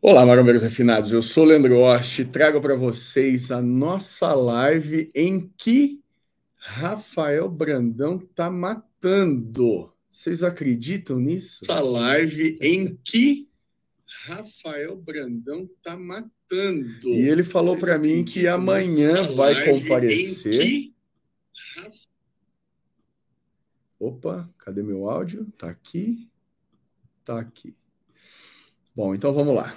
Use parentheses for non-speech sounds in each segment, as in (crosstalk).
Olá, marombeiros refinados. Eu sou o Leandro Ost e trago para vocês a nossa live em que Rafael Brandão tá matando. Vocês acreditam nisso? Essa live em que Rafael Brandão tá matando. E ele falou para mim que amanhã vai comparecer. Que... Opa, cadê meu áudio? Tá aqui. Tá aqui. Bom, então vamos lá.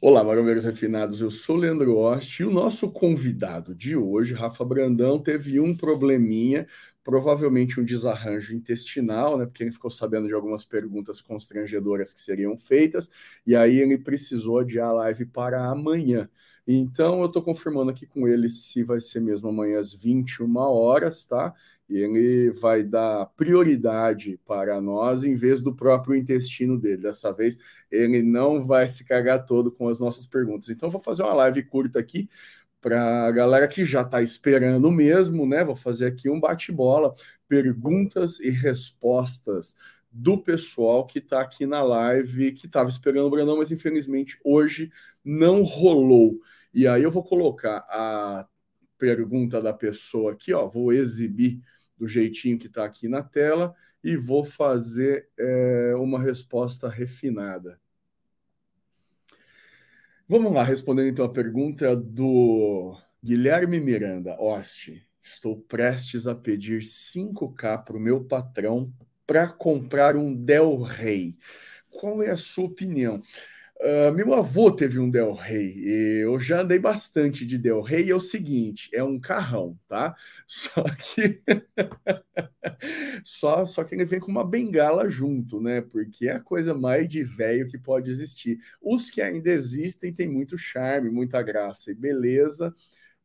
Olá, marombeiros refinados. Eu sou Leandro Ost e o nosso convidado de hoje, Rafa Brandão, teve um probleminha, provavelmente um desarranjo intestinal, né? Porque ele ficou sabendo de algumas perguntas constrangedoras que seriam feitas, e aí ele precisou adiar a live para amanhã. Então eu estou confirmando aqui com ele se vai ser mesmo amanhã às 21 horas, tá? Ele vai dar prioridade para nós em vez do próprio intestino dele. Dessa vez, ele não vai se cagar todo com as nossas perguntas. Então, vou fazer uma live curta aqui para a galera que já está esperando mesmo, né? Vou fazer aqui um bate-bola, perguntas e respostas do pessoal que está aqui na live, que estava esperando o Brandão, mas infelizmente hoje não rolou. E aí eu vou colocar a pergunta da pessoa aqui, ó, vou exibir do jeitinho que está aqui na tela e vou fazer é, uma resposta refinada. Vamos lá, respondendo então a pergunta do Guilherme Miranda. Oste, estou prestes a pedir 5K para o meu patrão para comprar um Del Rey. Qual é a sua opinião? Uh, meu avô teve um Del Rey, eu já andei bastante de Del Rey, e é o seguinte, é um carrão, tá? (laughs) Só que só, só que ele vem com uma bengala junto, né? Porque é a coisa mais de velho que pode existir. Os que ainda existem têm muito charme, muita graça e beleza,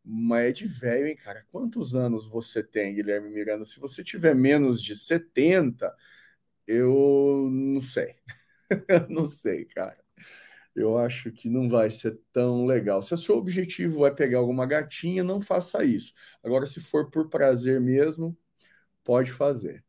mas é de velho, hein, cara? Quantos anos você tem, Guilherme Miranda? Se você tiver menos de 70, eu não sei. (laughs) não sei, cara eu acho que não vai ser tão legal. Se o seu objetivo é pegar alguma gatinha, não faça isso. Agora, se for por prazer mesmo, pode fazer.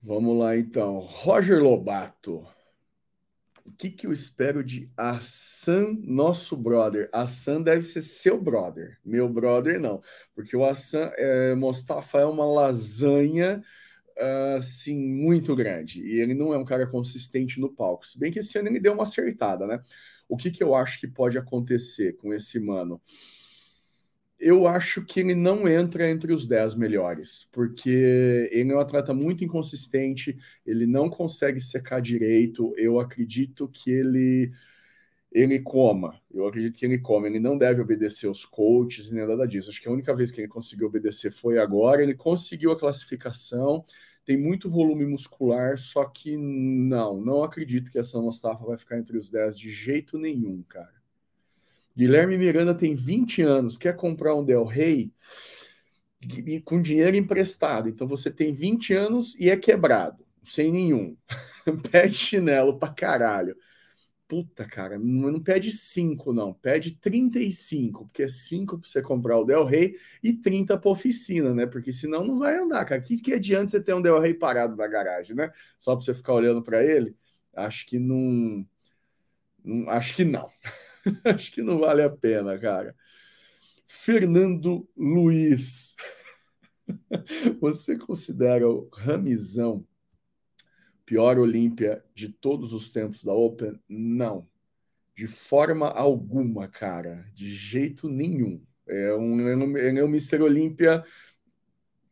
Vamos lá então. Roger Lobato o que, que eu espero de Assan, nosso brother? Assan deve ser seu brother, meu brother não, porque o Assan é, Mostafa é uma lasanha assim muito grande e ele não é um cara consistente no palco. Se bem que esse ano ele deu uma acertada, né? O que, que eu acho que pode acontecer com esse mano? Eu acho que ele não entra entre os 10 melhores, porque ele é um atleta muito inconsistente, ele não consegue secar direito. Eu acredito que ele ele coma. Eu acredito que ele come. Ele não deve obedecer os coaches nem nada disso. Acho que a única vez que ele conseguiu obedecer foi agora. Ele conseguiu a classificação, tem muito volume muscular, só que não, não acredito que essa Mustafa vai ficar entre os 10 de jeito nenhum, cara. Guilherme Miranda tem 20 anos, quer comprar um Del Rey com dinheiro emprestado. Então você tem 20 anos e é quebrado, sem nenhum. (laughs) pede chinelo pra caralho. Puta, cara, não, pede 5, não. Pede 35, porque é 5 pra você comprar o Del Rey e 30 pra oficina, né? Porque senão não vai andar, cara. Que, que adianta você ter um Del Rey parado na garagem, né? Só pra você ficar olhando para ele? Acho que não, não. Acho que não. (laughs) (laughs) Acho que não vale a pena, cara. Fernando Luiz. (laughs) Você considera o Ramizão pior Olímpia de todos os tempos da Open? Não. De forma alguma, cara. De jeito nenhum. É um, é um Mr. Olímpia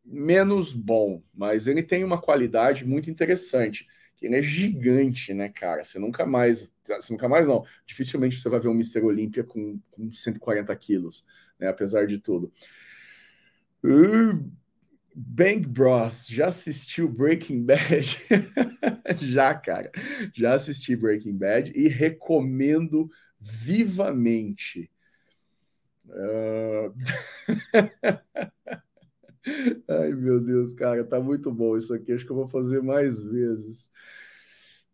menos bom, mas ele tem uma qualidade muito interessante ele é gigante, né, cara? Você nunca mais, você nunca mais não, dificilmente você vai ver um Mr. Olímpia com, com 140 quilos, né, apesar de tudo. Uh, Bang Bros, já assistiu Breaking (laughs) Bad? já, cara, já assisti Breaking Bad e recomendo vivamente. Uh... (laughs) Ai, meu Deus, cara, tá muito bom isso aqui. Acho que eu vou fazer mais vezes.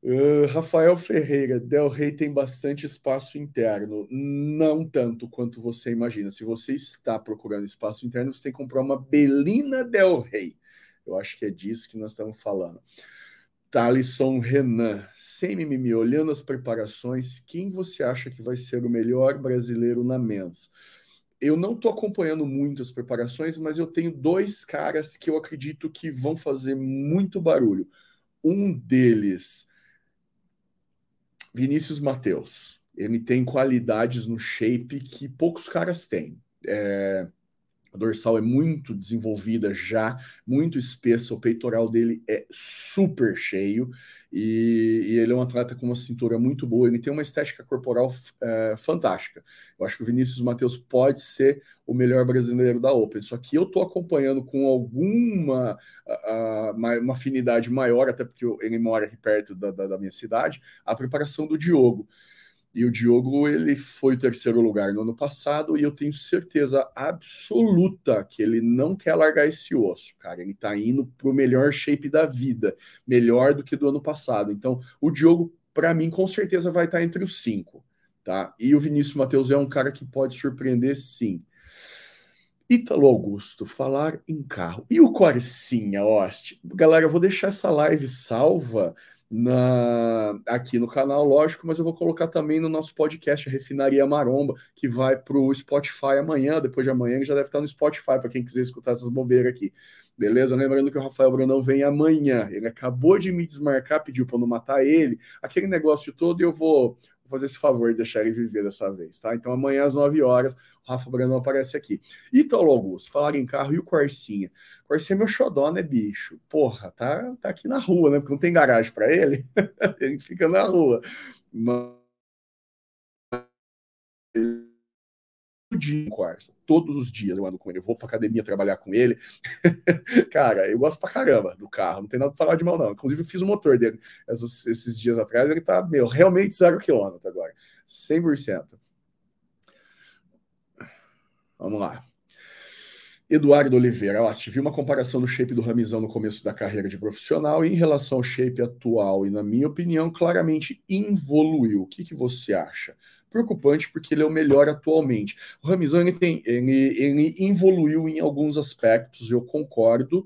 Uh, Rafael Ferreira, Del Rey tem bastante espaço interno. Não tanto quanto você imagina. Se você está procurando espaço interno, você tem que comprar uma Belina Del Rey. Eu acho que é disso que nós estamos falando. Thalisson Renan, sem mimimi, olhando as preparações, quem você acha que vai ser o melhor brasileiro na mens? Eu não estou acompanhando muito as preparações, mas eu tenho dois caras que eu acredito que vão fazer muito barulho. Um deles, Vinícius Mateus. Ele tem qualidades no shape que poucos caras têm. É, a dorsal é muito desenvolvida já, muito espessa, o peitoral dele é super cheio e, e ele é um atleta com uma cintura muito boa, ele tem uma estética corporal é, fantástica. Eu acho que o Vinícius Matheus pode ser o melhor brasileiro da Open, só que eu estou acompanhando com alguma a, a, uma afinidade maior, até porque ele mora aqui perto da, da, da minha cidade, a preparação do Diogo. E o Diogo, ele foi terceiro lugar no ano passado e eu tenho certeza absoluta que ele não quer largar esse osso, cara. Ele tá indo pro melhor shape da vida, melhor do que do ano passado. Então, o Diogo, para mim, com certeza vai estar tá entre os cinco, tá? E o Vinícius Matheus é um cara que pode surpreender, sim. Ítalo Augusto, falar em carro. E o Corsinha, Oste? Galera, eu vou deixar essa live salva na, aqui no canal, lógico, mas eu vou colocar também no nosso podcast, Refinaria Maromba, que vai para o Spotify amanhã, depois de amanhã, já deve estar no Spotify, para quem quiser escutar essas bobeiras aqui. Beleza? Lembrando que o Rafael Brunão vem amanhã. Ele acabou de me desmarcar, pediu para não matar ele. Aquele negócio todo, eu vou, fazer esse favor de deixar ele viver dessa vez, tá? Então amanhã às 9 horas, Rafa Brunão aparece aqui. Italo Augusto, falar em carro e o Corsinha. Corsinha é meu xodó, né, bicho? Porra, tá, tá aqui na rua, né? Porque não tem garagem para ele. (laughs) ele fica na rua. Mas dia Corsa. Todos os dias eu ando com ele. Eu vou pra academia trabalhar com ele. (laughs) Cara, eu gosto pra caramba do carro. Não tem nada pra falar de mal, não. Inclusive, eu fiz o motor dele esses dias atrás. Ele tá, meu, realmente zero quilômetro agora. 100%. Vamos lá. Eduardo Oliveira, ó, tive uma comparação do shape do Ramizão no começo da carreira de profissional e em relação ao shape atual, e na minha opinião, claramente evoluiu. O que, que você acha? preocupante porque ele é o melhor atualmente. O Ramizão ele tem, ele, ele evoluiu em alguns aspectos, eu concordo,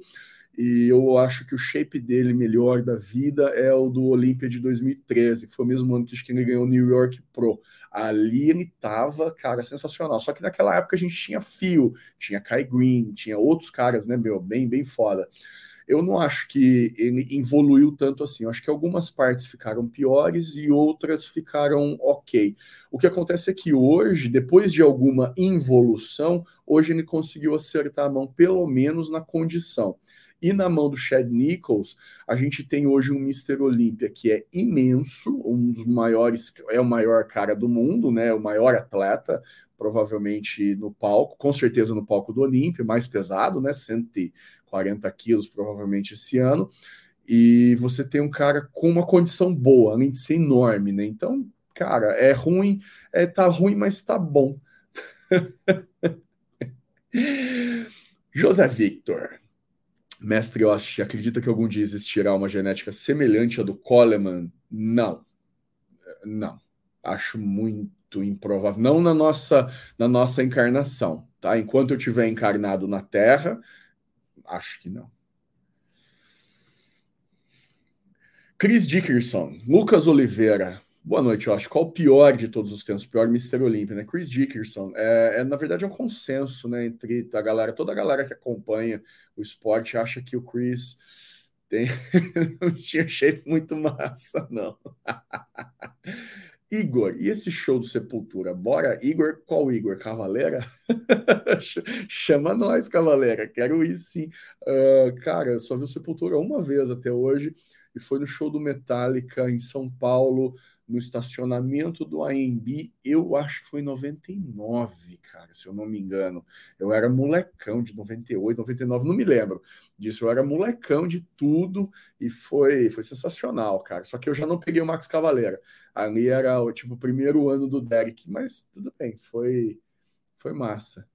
e eu acho que o shape dele melhor da vida é o do Olímpia de 2013, que foi o mesmo ano que ele ganhou o New York Pro. Ali ele tava, cara, sensacional. Só que naquela época a gente tinha Fio, tinha Kai Green, tinha outros caras, né, meu, bem, bem foda eu não acho que ele evoluiu tanto assim. Eu acho que algumas partes ficaram piores e outras ficaram ok. O que acontece é que hoje, depois de alguma involução, hoje ele conseguiu acertar a mão, pelo menos na condição. E na mão do Chad Nichols, a gente tem hoje um Mr. Olímpia que é imenso, um dos maiores, é o maior cara do mundo, né? O maior atleta, provavelmente no palco, com certeza no palco do Olímpia, mais pesado, né? 140 quilos, provavelmente esse ano. E você tem um cara com uma condição boa, além de ser enorme, né? Então, cara, é ruim, é, tá ruim, mas tá bom. (laughs) José Victor. Mestre Osh, acredita que algum dia existirá uma genética semelhante à do Coleman? Não. Não. Acho muito improvável. Não na nossa, na nossa encarnação, tá? Enquanto eu tiver encarnado na Terra, acho que não. Chris Dickerson, Lucas Oliveira, Boa noite, eu acho. Qual o pior de todos os tempos? O pior Mr. Olímpia, né? Chris Dickerson. É, é, na verdade, é um consenso, né? Entre a galera, toda a galera que acompanha o esporte acha que o Chris tem... não tinha jeito muito massa, não. (laughs) Igor, e esse show do Sepultura? Bora, Igor? Qual Igor? Cavaleira? (laughs) Chama nós, Cavaleira. Quero ir sim. Uh, cara, só vi o Sepultura uma vez até hoje e foi no show do Metallica em São Paulo no estacionamento do AMB, eu acho que foi em 99, cara, se eu não me engano. Eu era molecão de 98, 99, não me lembro disso. Eu era molecão de tudo e foi, foi sensacional, cara. Só que eu já não peguei o Max Cavaleira. Ali era o tipo primeiro ano do Derek, mas tudo bem, foi foi massa.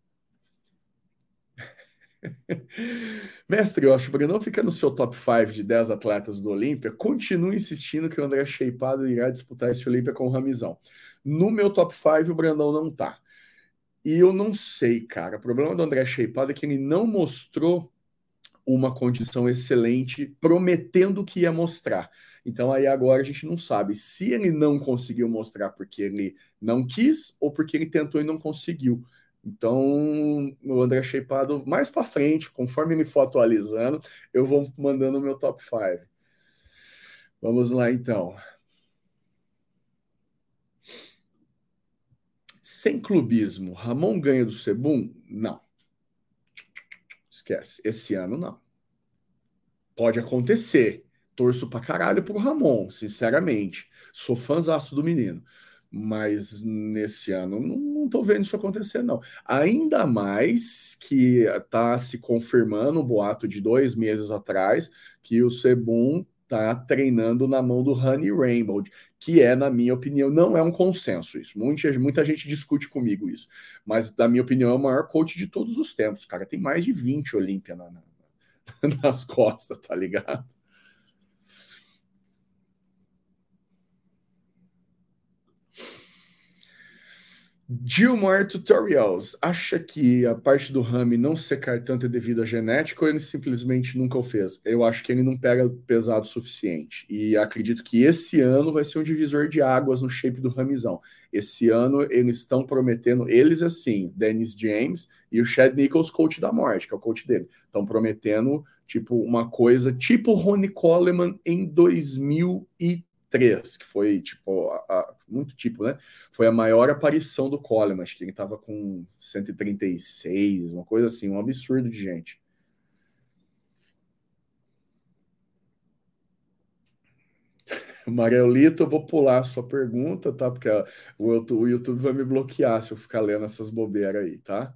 (laughs) Mestre, eu acho que o Brandão fica no seu top 5 de 10 atletas do Olímpia. Continue insistindo que o André Sheipado irá disputar esse Olímpia com o Ramizão. No meu top 5, o Brandão não tá. E eu não sei, cara. O problema do André Sheipado é que ele não mostrou uma condição excelente, prometendo que ia mostrar. Então aí agora a gente não sabe se ele não conseguiu mostrar porque ele não quis ou porque ele tentou e não conseguiu. Então, o André Shapeado mais para frente, conforme ele for atualizando, eu vou mandando o meu top 5. Vamos lá então. Sem clubismo, Ramon ganha do Sebum? Não. Esquece. Esse ano não. Pode acontecer. Torço pra caralho pro Ramon, sinceramente. Sou fãzaço do menino mas nesse ano não estou vendo isso acontecer, não. Ainda mais que está se confirmando o boato de dois meses atrás que o Sebum está treinando na mão do Honey Rainbow, que é, na minha opinião, não é um consenso isso. Muita, muita gente discute comigo isso, mas, na minha opinião, é o maior coach de todos os tempos. Cara, tem mais de 20 Olímpia na, na, (laughs) nas costas, tá ligado? Gilmar Tutorials acha que a parte do Rami não secar tanto é devido à genética ou ele simplesmente nunca o fez? Eu acho que ele não pega pesado o suficiente. E acredito que esse ano vai ser um divisor de águas no shape do Ramizão. Esse ano eles estão prometendo, eles assim, Dennis James e o Chad Nichols, coach da morte, que é o coach dele, estão prometendo tipo uma coisa tipo Ronnie Coleman em 2003 3, que foi tipo a, a, muito tipo, né? Foi a maior aparição do Coleman, acho que ele estava com 136, uma coisa assim, um absurdo de gente. (laughs) Marielito, eu vou pular a sua pergunta, tá? Porque o YouTube vai me bloquear se eu ficar lendo essas bobeiras aí, tá?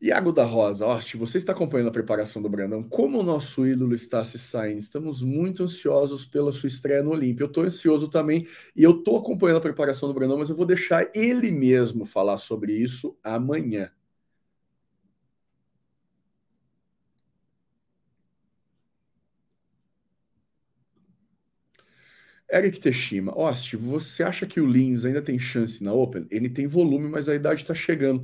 Iago da Rosa, Oste, você está acompanhando a preparação do Brandão? Como o nosso ídolo está se saindo? Estamos muito ansiosos pela sua estreia no Olímpio. Eu estou ansioso também e eu estou acompanhando a preparação do Brandão, mas eu vou deixar ele mesmo falar sobre isso amanhã. Eric Teshima, Oste, você acha que o Lins ainda tem chance na Open? Ele tem volume, mas a idade está chegando.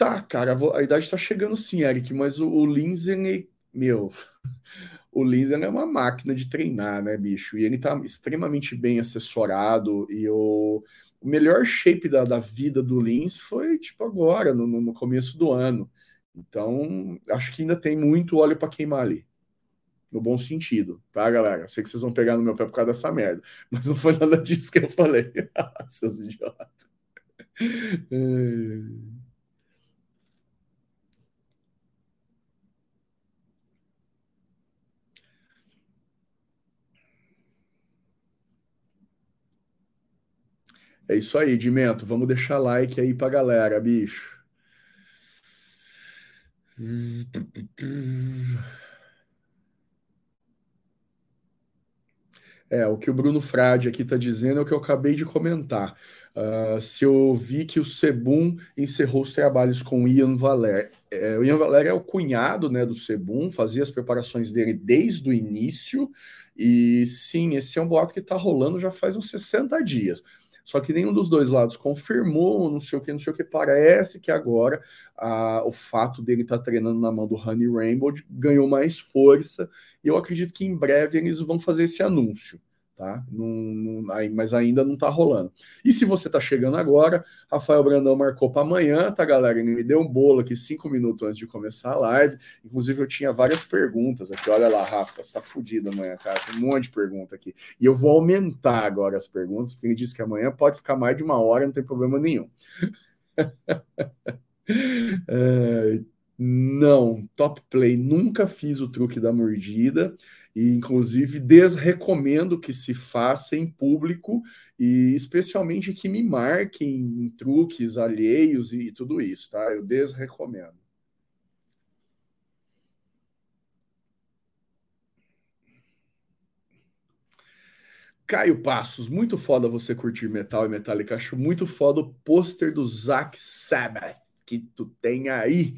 Tá, cara, a idade tá chegando sim, Eric, mas o, o meu, (laughs) o Lindsay é uma máquina de treinar, né, bicho? E ele tá extremamente bem assessorado e o, o melhor shape da, da vida do Lins foi, tipo, agora, no, no começo do ano. Então, acho que ainda tem muito óleo para queimar ali. No bom sentido, tá, galera? Sei que vocês vão pegar no meu pé por causa dessa merda, (laughs) mas não foi nada disso que eu falei. (laughs) Seus idiotas. É isso aí, Dimento. Vamos deixar like aí pra galera, bicho. É, o que o Bruno Frade aqui está dizendo é o que eu acabei de comentar. Uh, se eu vi que o Sebum encerrou os trabalhos com o Ian Valer. É, o Ian Valer é o cunhado né, do Sebum, fazia as preparações dele desde o início. E sim, esse é um boato que está rolando já faz uns 60 dias. Só que nenhum dos dois lados confirmou, não sei o que, não sei o que. Parece que agora o fato dele estar tá treinando na mão do Honey Rainbow ganhou mais força. E eu acredito que em breve eles vão fazer esse anúncio tá? Não, não, mas ainda não tá rolando. E se você tá chegando agora, Rafael Brandão marcou para amanhã, tá, galera? Ele me deu um bolo aqui cinco minutos antes de começar a live. Inclusive, eu tinha várias perguntas aqui. Olha lá, Rafa, você tá fudido amanhã, cara. Tem um monte de pergunta aqui. E eu vou aumentar agora as perguntas, porque ele disse que amanhã pode ficar mais de uma hora, não tem problema nenhum. (laughs) é, não, top play, nunca fiz o truque da mordida e inclusive desrecomendo que se faça em público e especialmente que me marquem em truques alheios e tudo isso, tá? Eu desrecomendo. Caio Passos, muito foda você curtir metal e Metallica. Acho muito foda o pôster do Zack Sabbath que tu tem aí.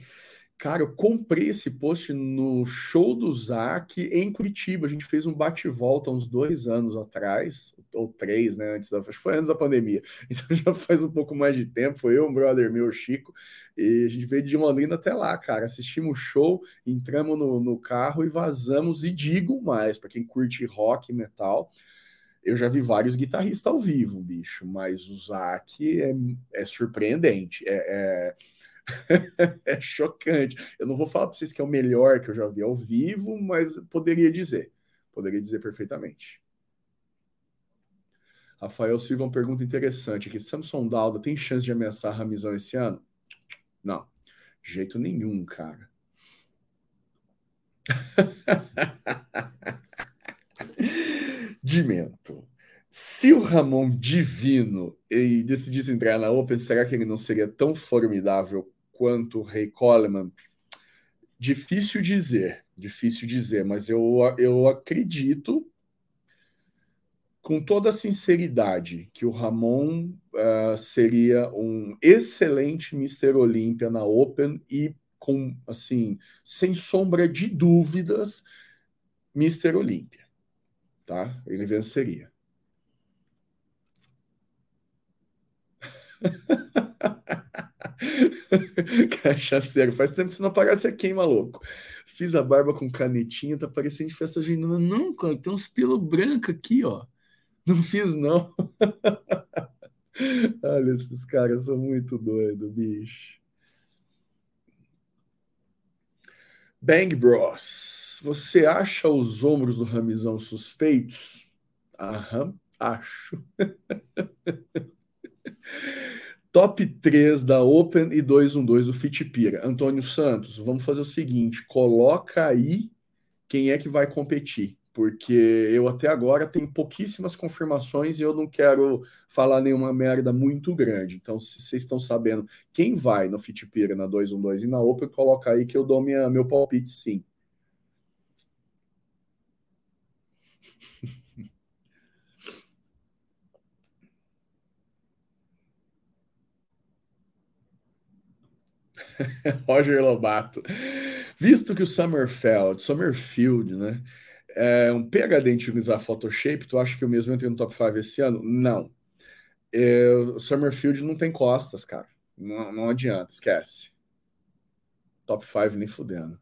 Cara, eu comprei esse post no show do Zac em Curitiba. A gente fez um bate-volta uns dois anos atrás, ou três, né? Antes da. Acho que foi antes da pandemia. (laughs) Então já faz um pouco mais de tempo. Foi eu, um brother meu, Chico, e a gente veio de Londrina até lá, cara. Assistimos o show, entramos no, no carro e vazamos. E digo mais, para quem curte rock metal. Eu já vi vários guitarristas ao vivo, bicho, mas o Zac é, é surpreendente. é, é (laughs) é chocante. Eu não vou falar para vocês que é o melhor que eu já vi ao vivo, mas poderia dizer. Poderia dizer perfeitamente. Rafael Silva, uma pergunta interessante aqui. Samson Dalda tem chance de ameaçar Ramizão esse ano? Não, jeito nenhum, cara. (laughs) Dimento. Se o Ramon Divino decidisse entrar na Open, será que ele não seria tão formidável quanto o Ray Coleman? Difícil dizer, difícil dizer, mas eu, eu acredito com toda a sinceridade que o Ramon uh, seria um excelente Mr. Olímpia na Open e com assim, sem sombra de dúvidas, Mr. Olímpia, tá? Ele venceria. (laughs) Cachaceiro, faz tempo que você não aparece aqui, maluco. Fiz a barba com canetinha, tá parecendo de festa junina. Não, cara, tem uns pelo branco aqui, ó. Não fiz, não. (laughs) Olha, esses caras são muito doidos, bicho. Bang Bros. Você acha os ombros do Ramizão suspeitos? Aham, acho. (laughs) Top 3 da Open e 212 do Fitpira. Antônio Santos, vamos fazer o seguinte: coloca aí quem é que vai competir, porque eu até agora tenho pouquíssimas confirmações e eu não quero falar nenhuma merda muito grande. Então, se vocês estão sabendo quem vai no Fitpira, na 212 e na Open, coloca aí que eu dou minha, meu palpite sim. (laughs) Roger Lobato. Visto que o Summerfield, Summerfield, né, é um PhD em utilizar Photoshop, tu acha que eu mesmo entrei no top 5 esse ano? Não. É, o Summerfield não tem costas, cara. Não, não adianta, esquece. Top 5 nem fudendo.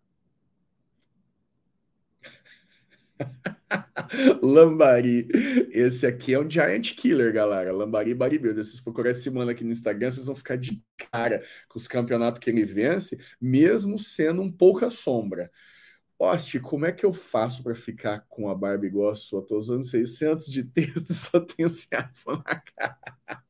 (laughs) Lambari. Esse aqui é um Giant Killer, galera. Lambari Bodybuilder. Se vocês procurarem esse mano aqui no Instagram, vocês vão ficar de cara com os campeonatos que ele vence, mesmo sendo um pouca sombra. Oste, como é que eu faço para ficar com a barba igual a sua? Tô usando 600 de texto e (laughs) só tenho os na cara.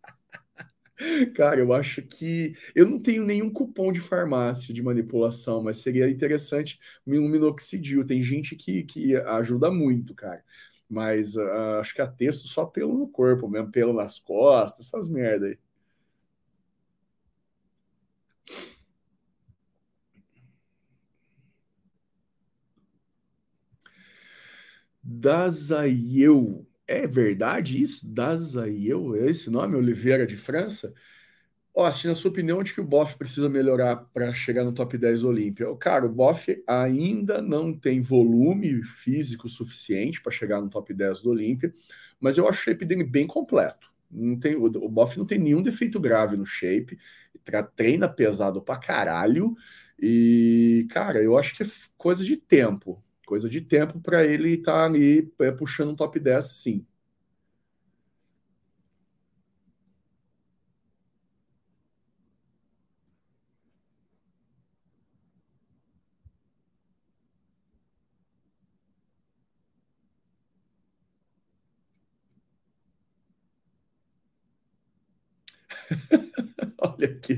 (laughs) Cara, eu acho que eu não tenho nenhum cupom de farmácia de manipulação, mas seria interessante um minoxidil. Tem gente que, que ajuda muito, cara. Mas uh, acho que a texto só pelo no corpo, mesmo pelo nas costas, essas merda aí. Dazaiel é verdade isso? Dazaiel? É esse nome? Oliveira de França? Austin, na sua opinião, onde que o Boff precisa melhorar para chegar no top 10 do Olímpia? Cara, o Boff ainda não tem volume físico suficiente para chegar no top 10 do Olímpia, mas eu acho o shape dele bem completo. Não tem, o, o Boff não tem nenhum defeito grave no shape, treina pesado pra caralho, e, cara, eu acho que é coisa de tempo. Coisa de tempo para ele estar tá ali é, puxando um top 10, sim.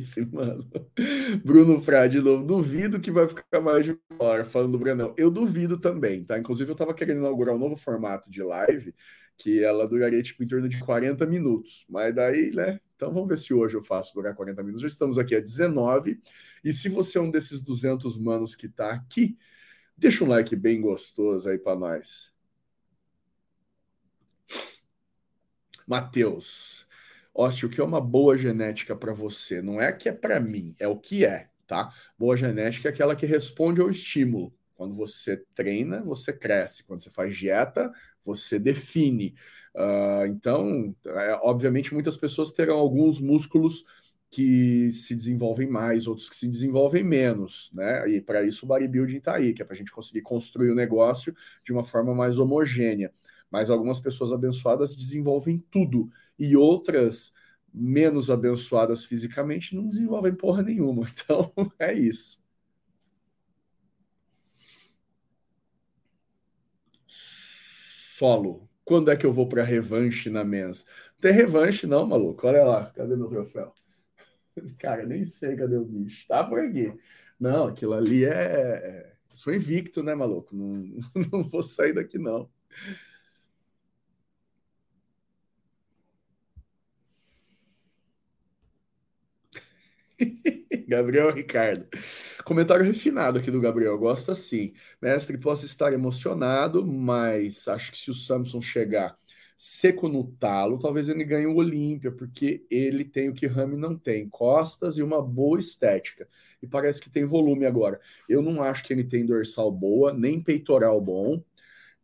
Esse mano. Bruno Frade de novo. Duvido que vai ficar mais de uma hora falando do Brunão. Eu duvido também, tá? Inclusive, eu tava querendo inaugurar um novo formato de live que ela duraria tipo em torno de 40 minutos. Mas daí, né? Então vamos ver se hoje eu faço durar 40 minutos. Já estamos aqui a 19. E se você é um desses 200 manos que tá aqui, deixa um like bem gostoso aí para nós. Matheus, Ócio, o que é uma boa genética para você? Não é que é para mim, é o que é, tá? Boa genética é aquela que responde ao estímulo. Quando você treina, você cresce. Quando você faz dieta, você define. Uh, então, é, obviamente, muitas pessoas terão alguns músculos que se desenvolvem mais, outros que se desenvolvem menos, né? E para isso o bodybuilding está aí, que é para a gente conseguir construir o negócio de uma forma mais homogênea. Mas algumas pessoas abençoadas desenvolvem tudo e outras menos abençoadas fisicamente não desenvolvem porra nenhuma. (laughs) Então é isso. Solo. Quando é que eu vou para revanche na mesa? Não tem revanche, não, maluco. Olha lá, cadê meu troféu? (laughs) Cara, nem sei cadê o bicho. Tá por aqui. Não, aquilo ali é. é sou invicto, né, maluco? Não, (laughs) não vou sair daqui, não. (laughs) Gabriel Ricardo. Comentário refinado aqui do Gabriel. Gosta sim. Mestre, posso estar emocionado, mas acho que se o Samson chegar seco no talo, talvez ele ganhe o Olímpia, porque ele tem o que Rami não tem: costas e uma boa estética. E parece que tem volume agora. Eu não acho que ele tem dorsal boa, nem peitoral bom.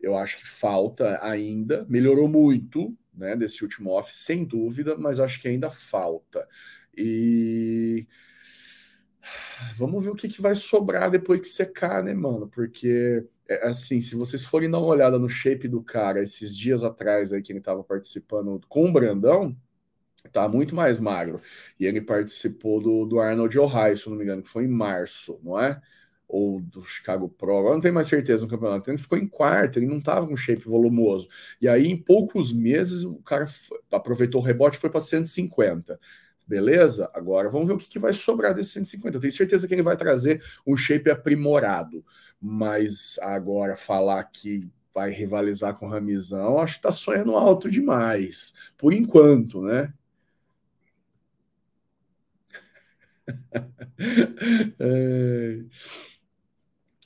Eu acho que falta ainda. Melhorou muito, né, desse último off, sem dúvida, mas acho que ainda falta. E vamos ver o que, que vai sobrar depois que secar, né, mano? Porque, é, assim, se vocês forem dar uma olhada no shape do cara esses dias atrás aí que ele tava participando com o Brandão, tá muito mais magro. E ele participou do, do Arnold Ohio, se não me engano, que foi em março, não é? Ou do Chicago Pro, agora não tenho mais certeza no campeonato. Ele ficou em quarto, ele não tava com shape volumoso. E aí, em poucos meses, o cara aproveitou o rebote e foi para 150. Beleza? Agora vamos ver o que, que vai sobrar desse 150. Eu tenho certeza que ele vai trazer um shape aprimorado. Mas agora falar que vai rivalizar com o Ramizão, acho que tá sonhando alto demais. Por enquanto, né? (laughs) é...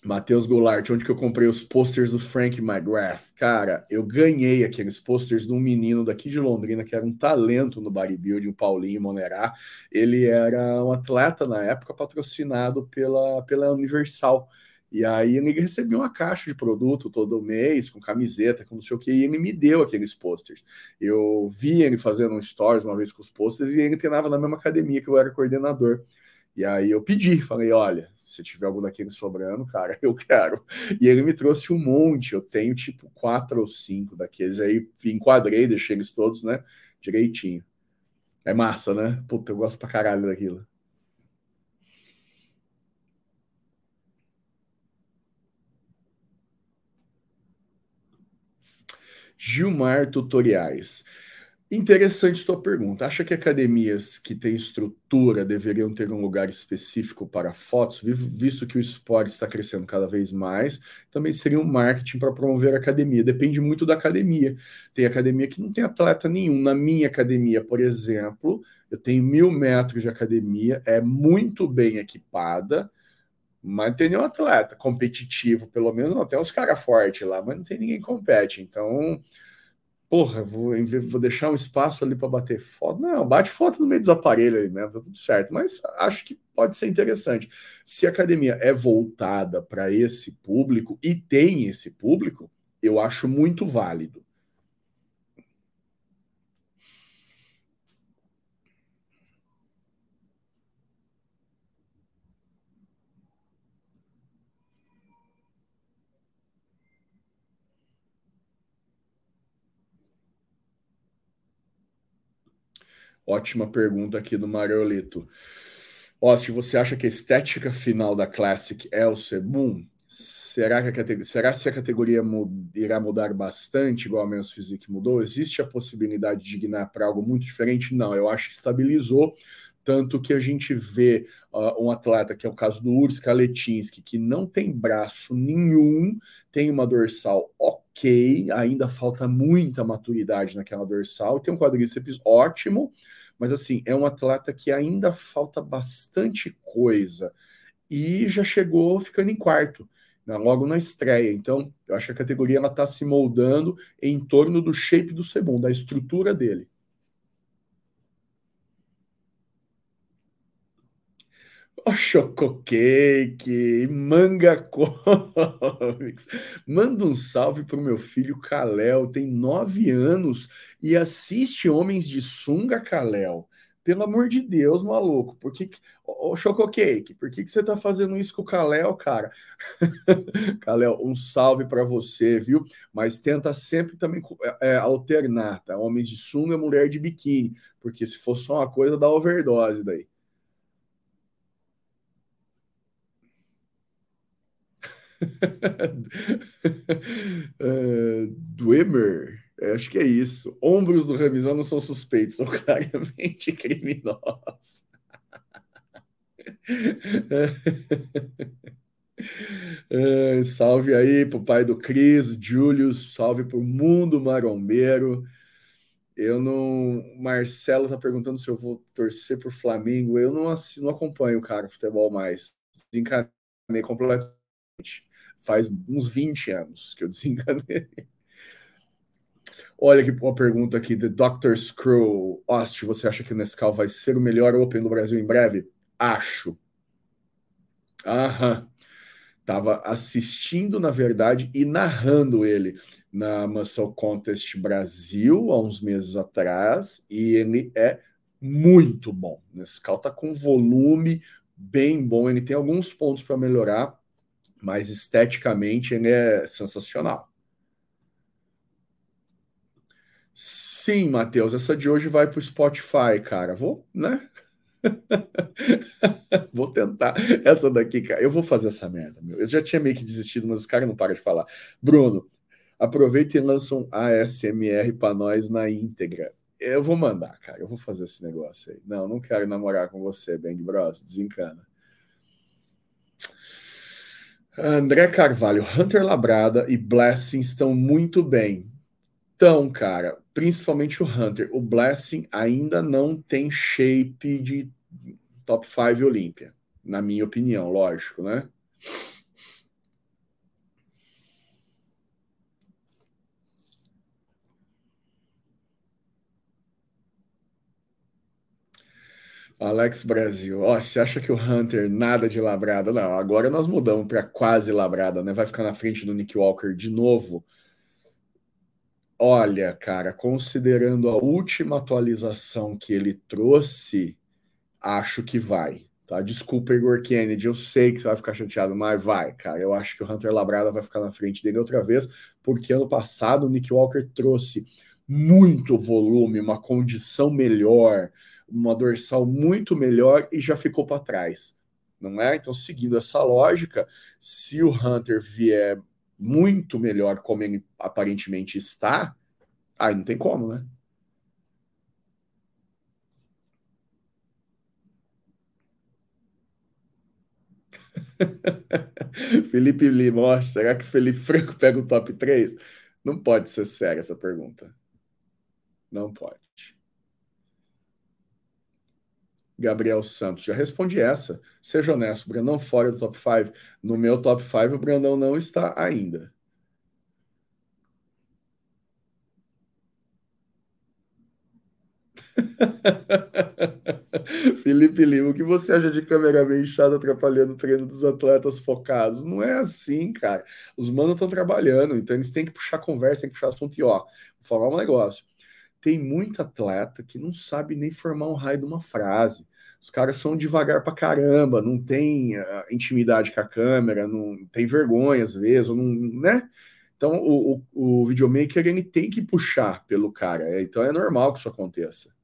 Matheus Goulart, onde que eu comprei os posters do Frank McGrath? Cara, eu ganhei aqueles posters de um menino daqui de Londrina que era um talento no bodybuilding, o Paulinho Monerá. Ele era um atleta na época patrocinado pela, pela Universal. E aí ele recebia uma caixa de produto todo mês, com camiseta, com não sei o que, e ele me deu aqueles posters. Eu vi ele fazendo um stories uma vez com os posters e ele treinava na mesma academia que eu era coordenador. E aí eu pedi, falei, olha, se tiver algum daquele sobrando, cara, (laughs) eu quero. E ele me trouxe um monte, eu tenho tipo quatro ou cinco daqueles, aí enquadrei, deixei eles todos, né, direitinho. É massa, né? Puta, eu gosto pra caralho daquilo. Gilmar Tutoriais. Interessante tua pergunta. Acha que academias que têm estrutura deveriam ter um lugar específico para fotos, visto que o esporte está crescendo cada vez mais? Também seria um marketing para promover a academia. Depende muito da academia. Tem academia que não tem atleta nenhum. Na minha academia, por exemplo, eu tenho mil metros de academia, é muito bem equipada, mas não tem nenhum atleta competitivo, pelo menos não. Tem uns caras fortes lá, mas não tem ninguém que compete. Então porra, vou, vou deixar um espaço ali para bater foto. Não, bate foto no meio dos aparelhos aí mesmo, tá tudo certo. Mas acho que pode ser interessante. Se a academia é voltada para esse público e tem esse público, eu acho muito válido. Ótima pergunta aqui do Mariolito. Ó, se você acha que a estética final da Classic é o Sebum, será que a categoria, será se a categoria irá mudar bastante, igual a Men's Physique mudou? Existe a possibilidade de guinar para algo muito diferente? Não, eu acho que estabilizou, tanto que a gente vê uh, um atleta, que é o caso do Urs Kaletinski, que não tem braço nenhum, tem uma dorsal ok, ainda falta muita maturidade naquela dorsal, tem um quadríceps ótimo, mas assim, é um atleta que ainda falta bastante coisa e já chegou ficando em quarto. né, logo na estreia. Então, eu acho que a categoria está se moldando em torno do shape do Sebum, da estrutura dele. O Chococake, Manga (laughs) Comics. Manda um salve pro meu filho Kalel, tem nove anos e assiste Homens de Sunga, Kalel. Pelo amor de Deus, maluco, por que. Ô, Chococake, por que, que você tá fazendo isso com o Kalel, cara? (laughs) Kalel, um salve para você, viu? Mas tenta sempre também é, alternar, tá? Homens de sunga, mulher de biquíni, porque se for só uma coisa, dá overdose daí. (laughs) uh, Dwimmer, acho que é isso. Ombros do Ramizão não são suspeitos, são (laughs) claramente criminosos. uh, (laughs) salve aí pro pai do Cris, Julius, salve pro mundo marombeiro. Eu não. Marcelo tá perguntando se eu vou torcer pro Flamengo. Eu não, não acompanho, cara, futebol mais. Desencanei completamente. Faz uns 20 anos que eu (laughs) desenganei. Olha que uma pergunta aqui, The Dr. Screw. Ost, você acha que o Nescau vai ser o melhor Open do Brasil em breve? Acho. Aham. Tava assistindo, na verdade, e narrando ele na Muscle Contest Brasil há uns meses atrás, e ele é muito bom. Nescau tá com volume bem bom, ele tem alguns pontos para melhorar, mas esteticamente ele é sensacional. Sim, Matheus, essa de hoje vai para o Spotify, cara. Vou, né? (laughs) vou tentar. Essa daqui, cara, eu vou fazer essa merda, meu. Eu já tinha meio que desistido, mas os caras não param de falar. Bruno, aproveita e lança um ASMR para nós na íntegra. Eu vou mandar, cara. Eu vou fazer esse negócio aí. Não, não quero namorar com você, Bang Bros. Desencana. André Carvalho, Hunter Labrada e Blessing estão muito bem. Então, cara, principalmente o Hunter. O Blessing ainda não tem shape de top 5 Olímpia, na minha opinião, lógico, né? Alex Brasil, ó, você acha que o Hunter nada de labrada? Não, agora nós mudamos para quase labrada, né? Vai ficar na frente do Nick Walker de novo. Olha, cara, considerando a última atualização que ele trouxe, acho que vai. Tá? Desculpa, Igor Kennedy, eu sei que você vai ficar chateado, mas vai, cara. Eu acho que o Hunter Labrada vai ficar na frente dele outra vez, porque ano passado o Nick Walker trouxe muito volume, uma condição melhor, uma dorsal muito melhor e já ficou para trás, não é? Então, seguindo essa lógica, se o Hunter vier muito melhor como ele aparentemente está, aí não tem como, né? (laughs) Felipe Lima, será que Felipe Franco pega o top 3? Não pode ser séria essa pergunta. Não pode. Gabriel Santos. Já respondi essa. Seja honesto, Brandão fora do top 5. No meu top 5, o Brandão não está ainda. (laughs) Felipe Lima, o que você acha de câmera meio inchada atrapalhando o treino dos atletas focados? Não é assim, cara. Os manos estão trabalhando, então eles têm que puxar conversa, têm que puxar assunto. E ó, vou falar um negócio. Tem muito atleta que não sabe nem formar um raio de uma frase. Os caras são devagar pra caramba, não tem uh, intimidade com a câmera, não tem vergonha às vezes, não, né? Então o, o, o videomaker ele tem que puxar pelo cara, é, então é normal que isso aconteça.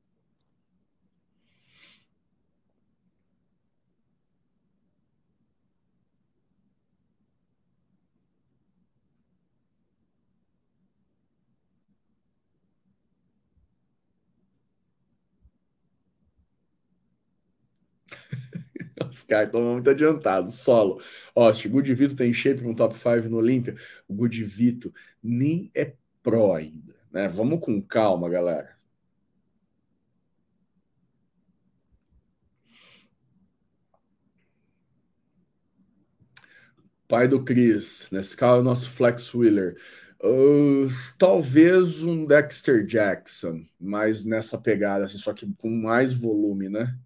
Os caras estão muito adiantados. Solo. Ó, se o tem shape no top 5 no Olímpia, o Gudivito nem é pro ainda. Né? Vamos com calma, galera. pai do Chris, nesse caso é o nosso Flex Wheeler. Uh, talvez um Dexter Jackson, mas nessa pegada, assim, só que com mais volume, né?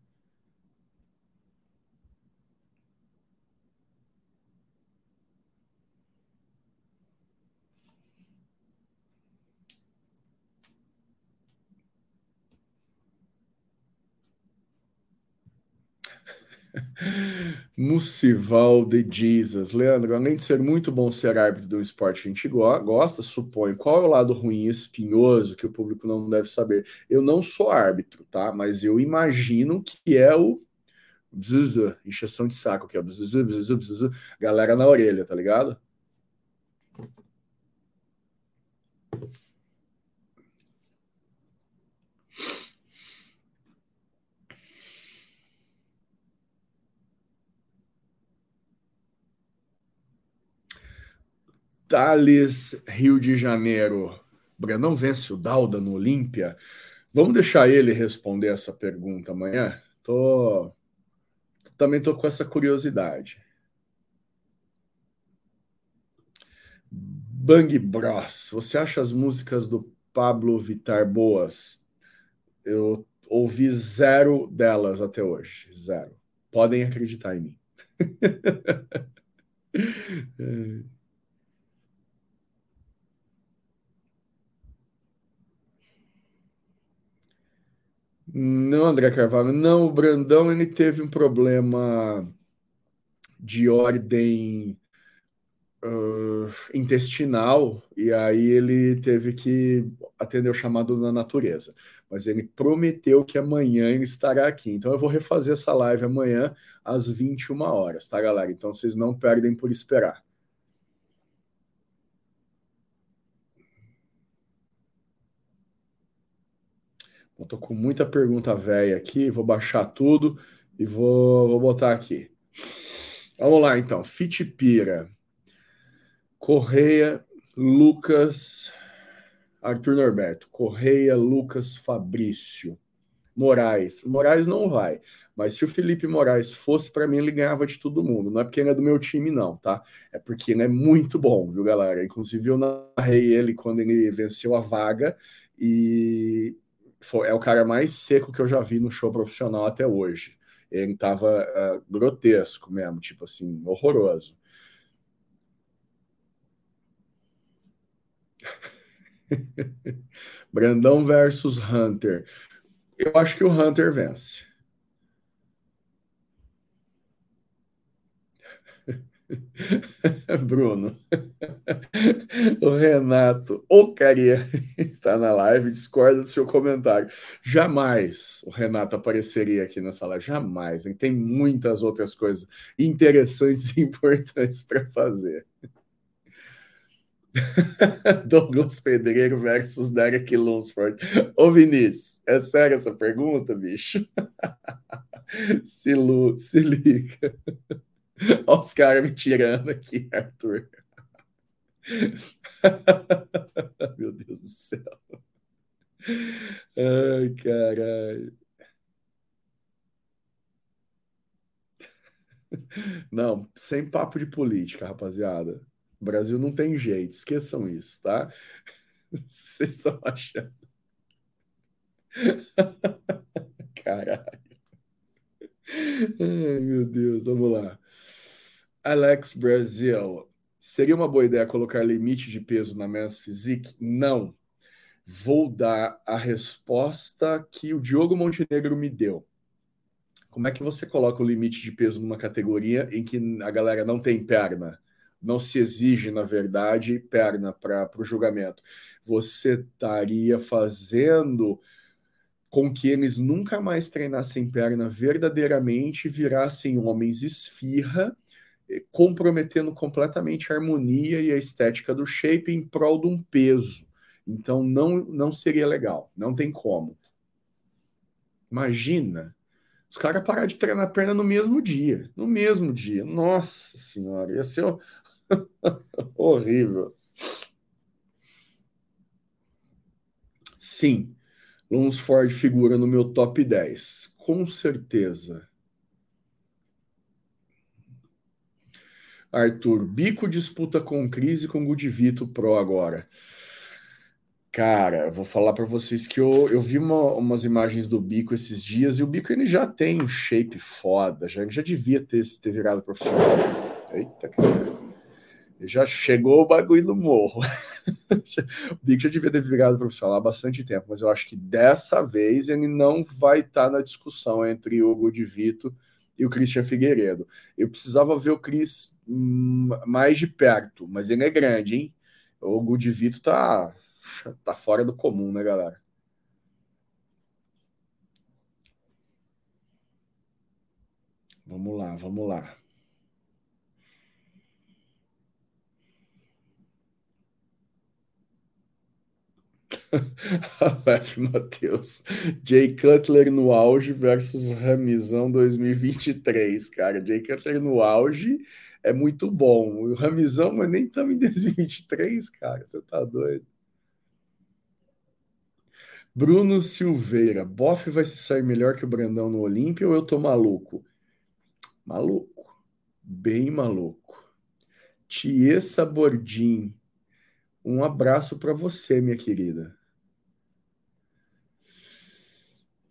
(laughs) Musival de Jesus. Leandro, além de ser muito bom ser árbitro do esporte, a gente gosta, supõe. Qual é o lado ruim, espinhoso, que o público não deve saber? Eu não sou árbitro, tá? Mas eu imagino que é o bzz, injeção de saco, que é bzz, bzz, bzz, galera na orelha, tá ligado? Thales, Rio de Janeiro. Brandão vence o Dauda no Olímpia. Vamos deixar ele responder essa pergunta amanhã? Tô... Também tô com essa curiosidade. Bang Bros. Você acha as músicas do Pablo Vitar boas? Eu ouvi zero delas até hoje. Zero. Podem acreditar em mim. (laughs) Não, André Carvalho, não, o Brandão ele teve um problema de ordem uh, intestinal e aí ele teve que atender o chamado da natureza. Mas ele prometeu que amanhã ele estará aqui. Então eu vou refazer essa live amanhã às 21 horas, tá, galera? Então vocês não perdem por esperar. Estou com muita pergunta velha aqui, vou baixar tudo e vou, vou botar aqui. Vamos lá, então. Fitipira, Correia, Lucas, Arthur Norberto, Correia, Lucas, Fabrício, Moraes. Moraes não vai, mas se o Felipe Moraes fosse para mim, ele ganhava de todo mundo. Não é porque ele é do meu time, não, tá? É porque ele é muito bom, viu, galera? Inclusive, eu narrei ele quando ele venceu a vaga e foi, é o cara mais seco que eu já vi no show profissional até hoje. Ele tava uh, grotesco mesmo, tipo assim, horroroso. (laughs) Brandão versus Hunter. Eu acho que o Hunter vence. (laughs) Bruno. o Renato Ocaria está na live, discorda do seu comentário. Jamais o Renato apareceria aqui nessa live, jamais. Ele tem muitas outras coisas interessantes e importantes para fazer. (laughs) Douglas Pedreiro versus Derek Lunsford. Ô Vinícius, é sério essa pergunta, bicho? (laughs) se, se liga. (laughs) Olha os caras me tirando aqui, Arthur. (laughs) Meu Deus do céu. Ai, caralho. Não, sem papo de política, rapaziada. O Brasil não tem jeito, esqueçam isso, tá? (laughs) Vocês estão achando. Caralho. Ai, meu Deus, vamos lá. Alex Brasil, seria uma boa ideia colocar limite de peso na Men's Physique? Não. Vou dar a resposta que o Diogo Montenegro me deu. Como é que você coloca o limite de peso numa categoria em que a galera não tem perna? Não se exige, na verdade, perna para o julgamento. Você estaria fazendo com que eles nunca mais treinassem perna verdadeiramente, virassem homens esfirra comprometendo completamente a harmonia e a estética do shape em prol de um peso. Então não, não seria legal, não tem como. Imagina, os caras parar de treinar a perna no mesmo dia, no mesmo dia. Nossa senhora, ia ser (laughs) horrível. Sim, Lunsford figura no meu top 10, com certeza. Arthur, Bico disputa com Cris e com Gudivito Pro agora. Cara, vou falar para vocês que eu, eu vi uma, umas imagens do Bico esses dias e o Bico ele já tem um shape foda, já, já devia ter, ter virado profissional. Eita, cara. Já chegou o bagulho do morro. (laughs) o Bico já devia ter virado profissional há bastante tempo, mas eu acho que dessa vez ele não vai estar tá na discussão entre o Gudivito e o Christian Figueiredo. Eu precisava ver o Cris mais de perto, mas ele é grande, hein? O Gudivito tá (laughs) tá fora do comum, né, galera? Vamos lá, vamos lá. (laughs) F. Matheus. Jay Cutler no auge versus Ramizão 2023, cara. Jay Cutler no auge é muito bom. O Ramizão, mas nem estamos em 2023, cara. Você tá doido. Bruno Silveira, Boff vai se sair melhor que o Brandão no Olímpio ou eu tô maluco? Maluco, bem maluco. Tiesa Bordim, um abraço para você, minha querida.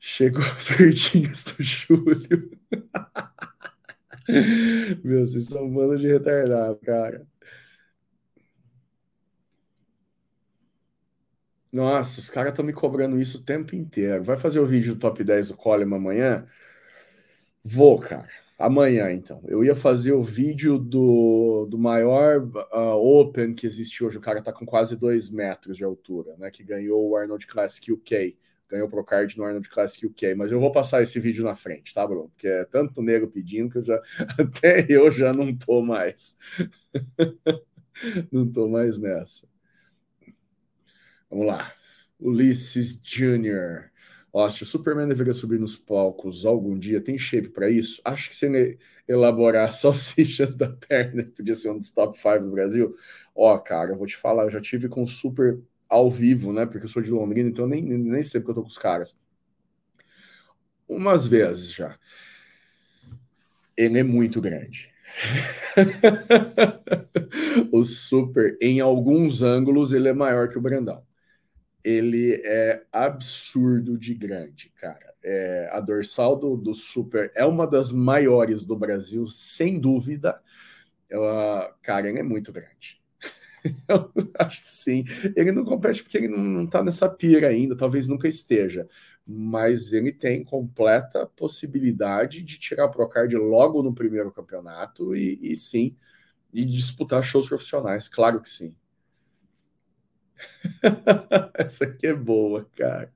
Chegou as (laughs) verdinhas do Júlio. (laughs) Meu, vocês são um bando de retardado, cara. Nossa, os caras estão me cobrando isso o tempo inteiro. Vai fazer o vídeo do top 10 do Coleman amanhã? Vou, cara. Amanhã, então. Eu ia fazer o vídeo do, do maior uh, Open que existe hoje. O cara tá com quase 2 metros de altura, né? Que ganhou o Arnold Classic UK. Ganhou o Procard no Arnold Classic UK. Mas eu vou passar esse vídeo na frente, tá, Bruno? Porque é tanto nego pedindo que eu já, (laughs) até eu já não tô mais. (laughs) não tô mais nessa. Vamos lá. Ulisses Jr. Ó, se o Superman deveria subir nos palcos algum dia, tem shape para isso? Acho que se ele elaborar (laughs) salsichas da perna, podia ser um dos top 5 do Brasil. Ó, cara, eu vou te falar, eu já tive com Super ao vivo, né? Porque eu sou de Londrina, então nem, nem sei porque eu tô com os caras. Umas vezes já. Ele é muito grande. (laughs) o Super, em alguns ângulos, ele é maior que o Brandão ele é absurdo de grande, cara. É, a dorsal do, do Super é uma das maiores do Brasil, sem dúvida. Ela, cara, ele é muito grande. (laughs) Eu acho que sim. Ele não compete porque ele não, não tá nessa pira ainda, talvez nunca esteja. Mas ele tem completa possibilidade de tirar a Procard logo no primeiro campeonato e, e sim, e disputar shows profissionais, claro que sim. (laughs) Essa aqui é boa, cara.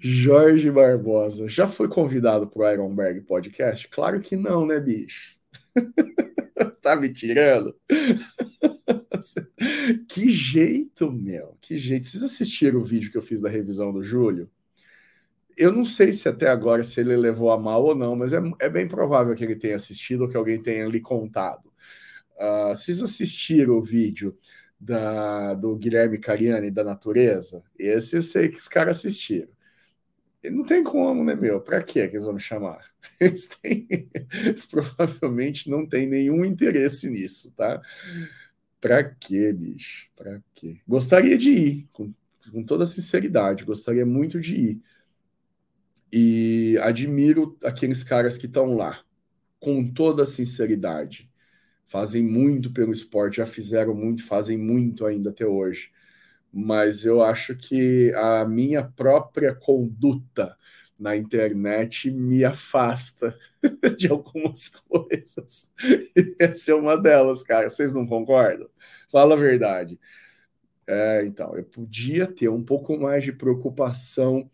Jorge Barbosa. Já foi convidado para o Ironberg Podcast? Claro que não, né, bicho? (laughs) tá me tirando? (laughs) que jeito, meu. Que jeito. Vocês assistiram o vídeo que eu fiz da revisão do Júlio? Eu não sei se até agora se ele levou a mal ou não, mas é, é bem provável que ele tenha assistido ou que alguém tenha lhe contado. Uh, vocês assistiram o vídeo da, do Guilherme Cariani da Natureza, esse eu sei que os caras assistiram. E não tem como, né, meu? Para que eles vão me chamar? (laughs) Eles, têm, eles provavelmente não têm nenhum interesse nisso, tá? Para quê, bicho? Para quê? Gostaria de ir, com, com toda sinceridade, gostaria muito de ir. E admiro aqueles caras que estão lá, com toda sinceridade fazem muito pelo esporte, já fizeram muito, fazem muito ainda até hoje. Mas eu acho que a minha própria conduta na internet me afasta (laughs) de algumas coisas. (laughs) Essa é uma delas, cara. Vocês não concordam? Fala a verdade. É, então, eu podia ter um pouco mais de preocupação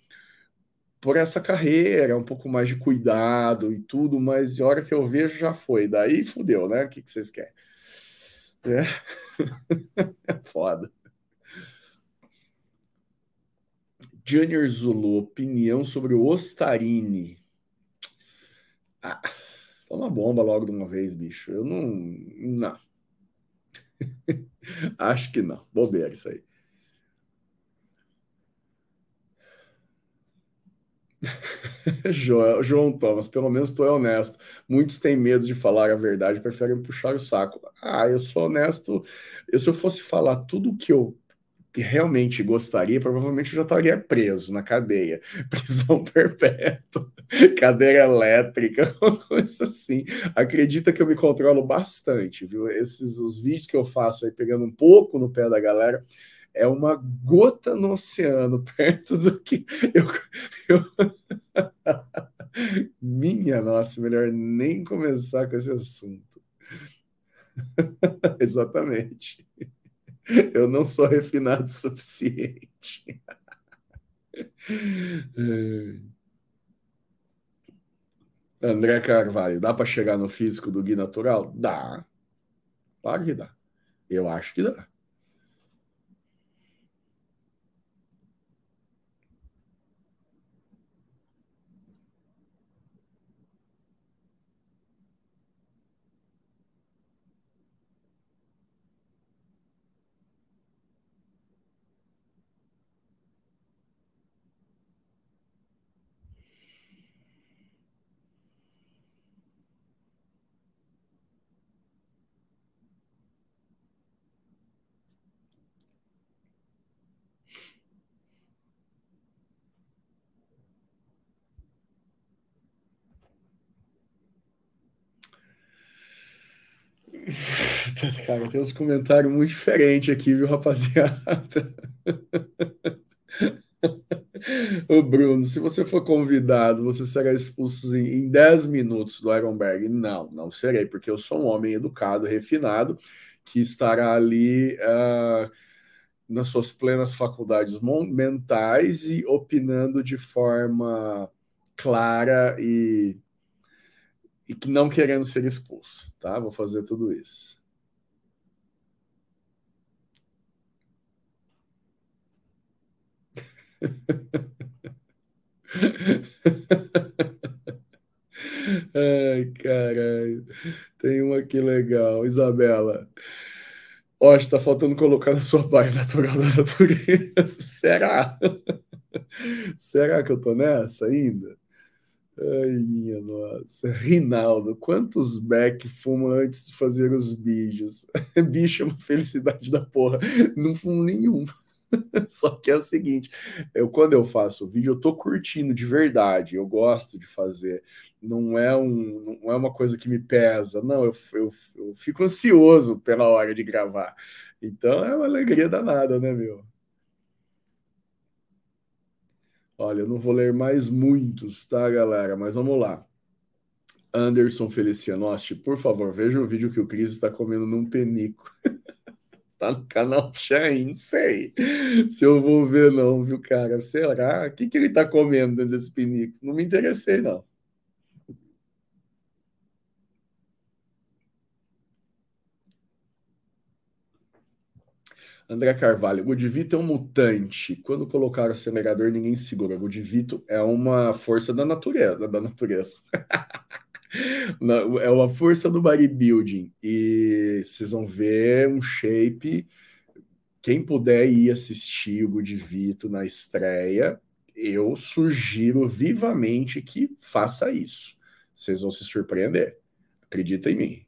por essa carreira, um pouco mais de cuidado e tudo, mas a hora que eu vejo já foi. Daí fudeu, né? O que, que vocês querem? É. (laughs) é foda. Junior Zulu, opinião sobre o Ostarini. Ah, toma bomba logo de uma vez, bicho. Eu não. Não. (laughs) Acho que não. Bobeira isso aí. (laughs) João, João Thomas, pelo menos é honesto. Muitos têm medo de falar a verdade, preferem puxar o saco. Ah, eu sou honesto. Eu, se eu fosse falar tudo o que eu realmente gostaria, provavelmente eu já estaria preso na cadeia. (laughs) Prisão perpétua, (laughs) cadeira elétrica, (laughs) coisa assim. Acredita que eu me controlo bastante, viu? Esses os vídeos que eu faço aí pegando um pouco no pé da galera é uma gota no oceano perto do que eu, eu... minha nossa, melhor nem começar com esse assunto. Exatamente. (laughs) Eu não sou refinado o suficiente. (laughs) André Carvalho, dá para chegar no físico do Gui natural? Dá. Claro que dá. Eu acho que dá. (laughs) Cara, tem uns comentários muito diferentes aqui, viu, rapaziada? (laughs) Ô Bruno, se você for convidado, você será expulso em, em 10 minutos do Ironberg? Não, não serei, porque eu sou um homem educado, refinado, que estará ali uh, nas suas plenas faculdades mentais e opinando de forma clara e e que não querendo ser expulso, tá? Vou fazer tudo isso. (laughs) Ai, caralho. Tem uma aqui legal. Isabela. Ó, está faltando colocar na sua baia natural da natureza. (laughs) Será? (laughs) Será que eu tô nessa ainda? Ai, minha nossa. Rinaldo, quantos Beck fumam antes de fazer os bijos? Bicho é uma felicidade da porra. Não fumo nenhum. (laughs) Só que é o seguinte, eu quando eu faço o vídeo, eu tô curtindo de verdade, eu gosto de fazer. Não é, um, não é uma coisa que me pesa, não, eu, eu, eu fico ansioso pela hora de gravar. Então é uma alegria danada, né, meu? Olha, eu não vou ler mais muitos, tá, galera? Mas vamos lá. Anderson Felicianosti, por favor, veja o vídeo que o Cris está comendo num penico. (laughs) tá no canal Shine, não sei se eu vou ver não, viu, cara? Será? O que, que ele tá comendo dentro desse penico? Não me interessei, não. André Carvalho, Godivito é um mutante. Quando colocar o acelerador, ninguém segura. Godivito é uma força da natureza, da natureza. (laughs) é uma força do bodybuilding. E vocês vão ver um shape. Quem puder ir assistir o Godivito na estreia, eu sugiro vivamente que faça isso. Vocês vão se surpreender. Acredita em mim.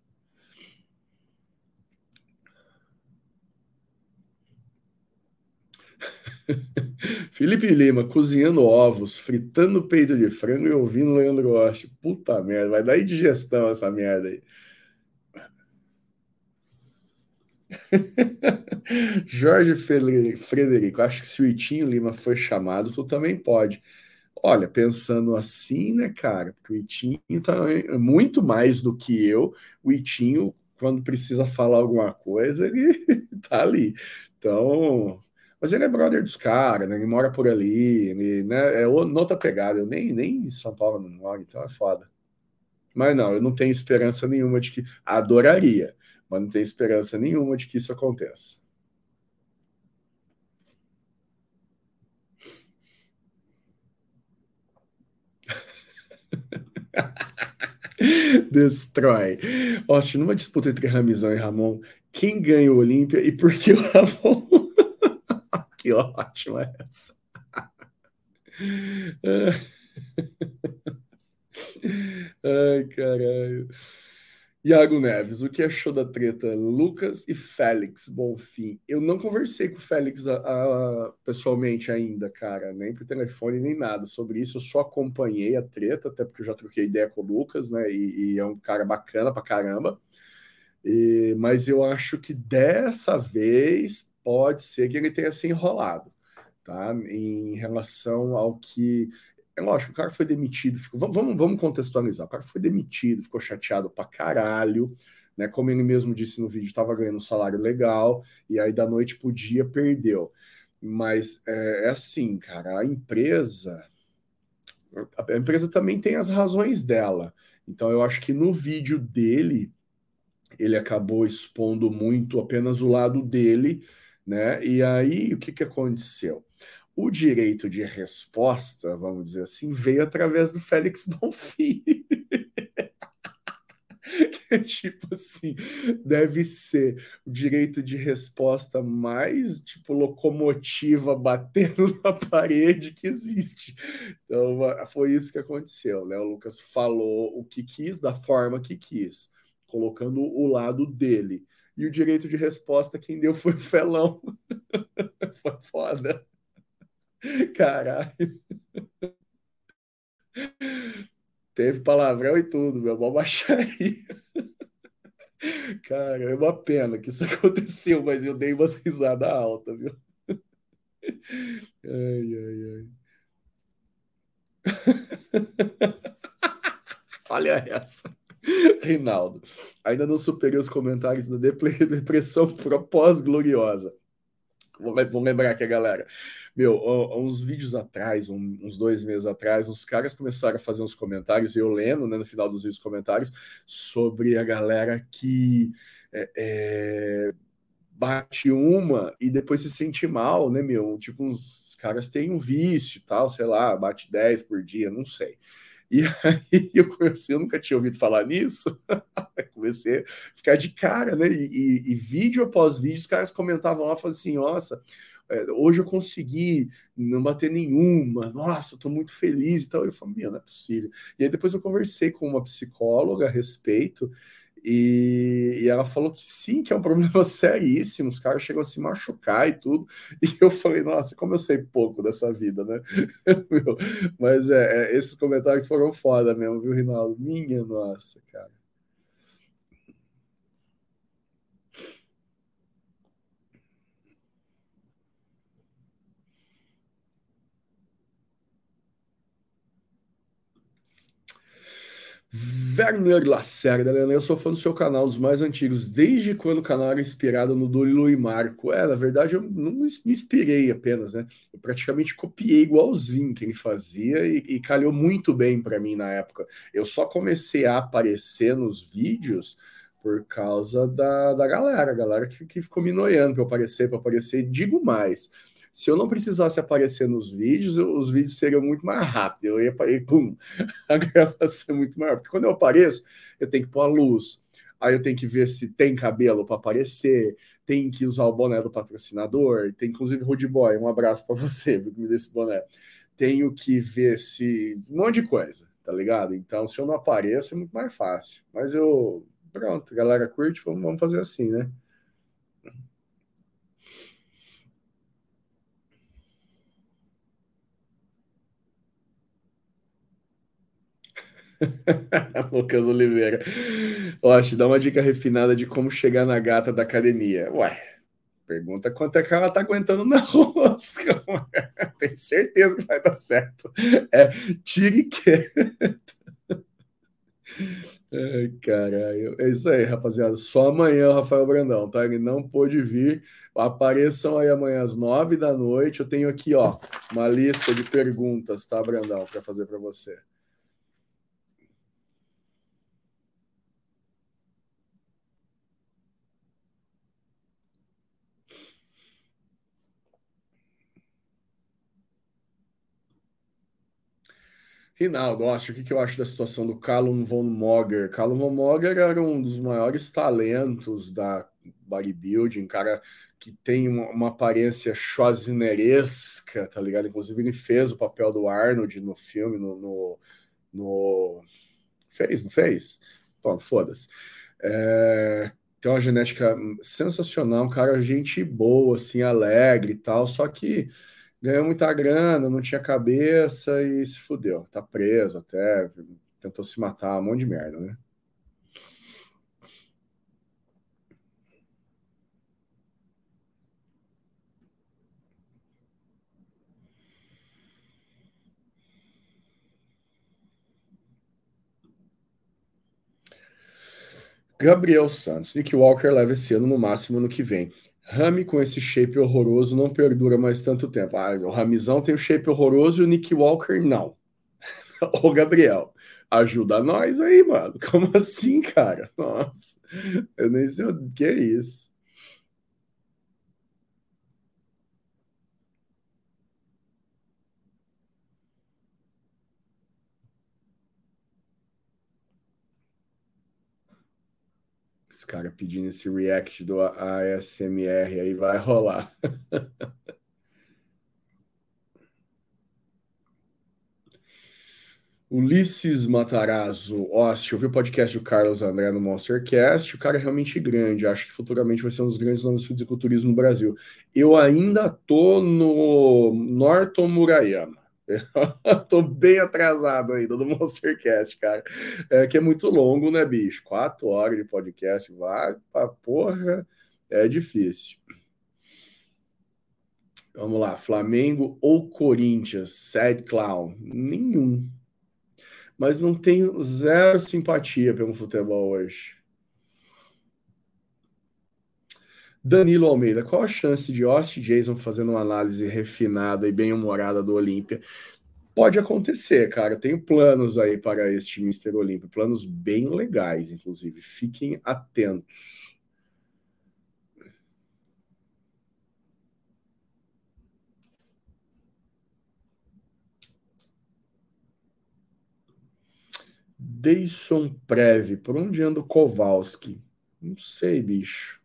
(laughs) Felipe Lima, cozinhando ovos, fritando peito de frango e ouvindo Leandro Rocha. Puta merda, vai dar indigestão essa merda aí. (laughs) Jorge Frederico, acho que se o Itinho Lima foi chamado, tu também pode. Olha, pensando assim, né, cara? Porque o Itinho tá muito mais do que eu. O Itinho, quando precisa falar alguma coisa, ele (laughs) tá ali. Então, mas ele é brother dos caras, né? Ele mora por ali, ele, né? É outra pegada. Eu nem, nem em São Paulo não moro, então é foda. Mas não, eu não tenho esperança nenhuma de que. Adoraria, mas não tenho esperança nenhuma de que isso aconteça. (laughs) Destrói. Austin, numa disputa entre Ramizão e Ramon, quem ganha o Olímpia e por que o Ramon que ótima essa. (laughs) Ai, caralho. Iago Neves, o que achou da treta Lucas e Félix Bonfim? Eu não conversei com o Félix a, a, pessoalmente ainda, cara, nem por telefone nem nada sobre isso. Eu só acompanhei a treta, até porque eu já troquei ideia com o Lucas, né? E, e é um cara bacana pra caramba. E, mas eu acho que dessa vez pode ser que ele tenha se enrolado, tá? Em relação ao que é lógico, o cara foi demitido, ficou, vamos, vamos contextualizar. O cara foi demitido, ficou chateado pra caralho, né? Como ele mesmo disse no vídeo, estava ganhando um salário legal, e aí da noite pro dia perdeu. Mas é, é assim, cara, a empresa. A empresa também tem as razões dela. Então eu acho que no vídeo dele ele acabou expondo muito apenas o lado dele, né? E aí o que, que aconteceu? o direito de resposta, vamos dizer assim, veio através do Félix (laughs) Bonfim. (laughs) tipo assim, deve ser o direito de resposta mais tipo locomotiva batendo (laughs) na parede que existe. Então foi isso que aconteceu, né? O Lucas falou o que quis da forma que quis, colocando o lado dele. E o direito de resposta quem deu foi o Felão. (laughs) foi foda. Caralho. Teve palavrão e tudo, meu. Mó baixaria. Cara, é uma pena que isso (laughs) aconteceu, mas eu dei umas risadas altas, viu? Ai, ai, ai. (laughs) Olha essa. (laughs) Rinaldo, ainda não superei os comentários da depressão (laughs) pós-gloriosa. Vamos lembrar aqui, galera. Meu, uns vídeos atrás, uns dois meses atrás, os caras começaram a fazer uns comentários, eu lendo, né, no final dos vídeos comentários, sobre a galera que é, é, bate uma e depois se sente mal, né, meu? Tipo, os caras têm um vício e tal, sei lá, bate 10 por dia, não sei. E aí (laughs) eu, comecei, eu nunca tinha ouvido falar nisso, (laughs) comecei a ficar de cara, né? E, e, e vídeo após vídeo, os caras comentavam lá, falavam assim, nossa, é, hoje eu consegui não bater nenhuma, nossa, eu tô muito feliz e tal. Eu falei, não é possível. E aí depois eu conversei com uma psicóloga a respeito, e, e, ela falou que sim, que é um problema (laughs) seríssimo, os caras chegam a se machucar e tudo. E eu falei, nossa, como eu sei pouco dessa vida, né? (laughs) Mas é, é, esses comentários foram foda mesmo, viu, Rinaldo? Minha nossa, cara. Werner Lacerda, Leandro, eu sou fã do seu canal, dos mais antigos, desde quando o canal era inspirado no Dorilo e Marco. É, na verdade, eu não me inspirei apenas, né? Eu praticamente copiei igualzinho que ele fazia e, e calhou muito bem para mim na época. Eu só comecei a aparecer nos vídeos por causa da, da galera, a galera que, que ficou me noiando para aparecer, para aparecer. Digo mais se eu não precisasse aparecer nos vídeos, os vídeos seriam muito mais rápidos. Eu ia para pum, (laughs) a gravação é muito maior. Porque quando eu apareço, eu tenho que pôr a luz. Aí eu tenho que ver se tem cabelo para aparecer, tem que usar o boné do patrocinador, tem inclusive Rude Boy, um abraço para você, que me deu esse boné. Tenho que ver se. um monte de coisa, tá ligado? Então, se eu não apareço, é muito mais fácil. Mas eu. Pronto, galera curte, vamos fazer assim, né? (laughs) Lucas Oliveira. Ó, te dá uma dica refinada de como chegar na gata da academia. Ué, pergunta quanto é que ela tá aguentando na (laughs) rosca. Tenho certeza que vai dar certo. É tire quieto. (laughs) Ai, caralho. É isso aí, rapaziada. Só amanhã o Rafael Brandão, tá? Ele não pôde vir. Apareçam aí amanhã às nove da noite. Eu tenho aqui, ó, uma lista de perguntas, tá, Brandão, para fazer para você. Rinaldo, acho o que, eu acho da situação do Callum von Mogger. Callum von Mogger era um dos maiores talentos da bodybuilding, cara que tem uma, uma aparência schwarzeneggeresca, tá ligado? Inclusive ele fez o papel do Arnold no filme, no, no, no... fez, não fez? Bom, foda-se. É, tem uma genética sensacional, cara gente boa, assim, alegre e tal, só que ganhou muita grana, não tinha cabeça e se fudeu. Tá preso até, tentou se matar, um monte de merda, né? Gabriel Santos. Nick Walker leva esse ano no máximo no que vem. Rami com esse shape horroroso não perdura mais tanto tempo. Ah, o Ramizão tem o shape horroroso e o Nick Walker não. (laughs) Ô, Gabriel, ajuda nós aí, mano. Como assim, cara? Nossa, eu nem sei o que é isso. Esse cara pedindo esse react do ASMR aí vai rolar. (laughs) Ulisses Matarazzo, Oste, ouvi o podcast do Carlos André no Monstercast, o cara é realmente grande, acho que futuramente vai ser um dos grandes nomes do fisiculturismo no Brasil. Eu ainda tô no Norton Murayama. (laughs) Tô bem atrasado ainda no (laughs) Monstercast, cara. É que é muito longo, né, bicho? Quatro horas de podcast, vai pra porra, é difícil. Vamos lá, Flamengo ou Corinthians? Sad Clown? Nenhum mas não tenho zero simpatia pelo futebol hoje. Danilo Almeida, qual a chance de Austin Jason fazendo uma análise refinada e bem-humorada do Olímpia? Pode acontecer, cara. tenho planos aí para este Mr. Olímpia, planos bem legais, inclusive. Fiquem atentos. Deison Preve, por onde anda o Kowalski? Não sei, bicho.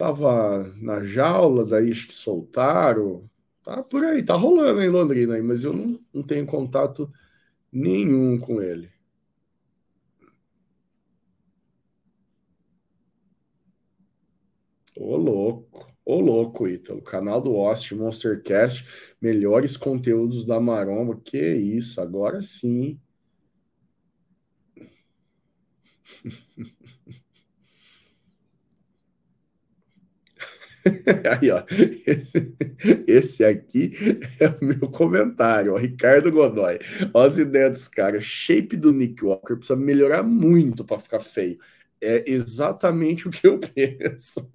Tava na jaula, daí acho que soltaram. Tá por aí, tá rolando em Londrina aí, mas eu não, não tenho contato nenhum com ele. Ô louco, ô louco, Ítalo. Canal do Ost, Monstercast, melhores conteúdos da Maromba. Que isso, agora sim. (laughs) (laughs) Aí, ó, esse, esse, aqui é o meu comentário, ó, Ricardo Godoy. Olha as ideias dos caras. Shape do Nick Walker precisa melhorar muito para ficar feio. É exatamente o que eu (laughs) penso.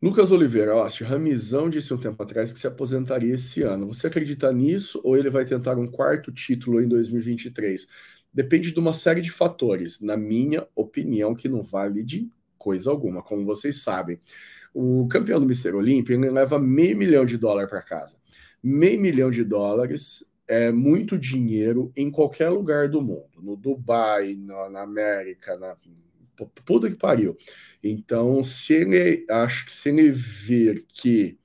Lucas Oliveira, ó, Ramizão disse um tempo atrás que se aposentaria esse ano. Você acredita nisso ou ele vai tentar um quarto título em 2023? Depende de uma série de fatores, na minha opinião, que não vale de coisa alguma, como vocês sabem. O campeão do Mister Olímpia ele leva meio milhão de dólares para casa. Meio milhão de dólares é muito dinheiro em qualquer lugar do mundo, no Dubai, na, na América, na puta que pariu. Então, se ele acho que se ele ver que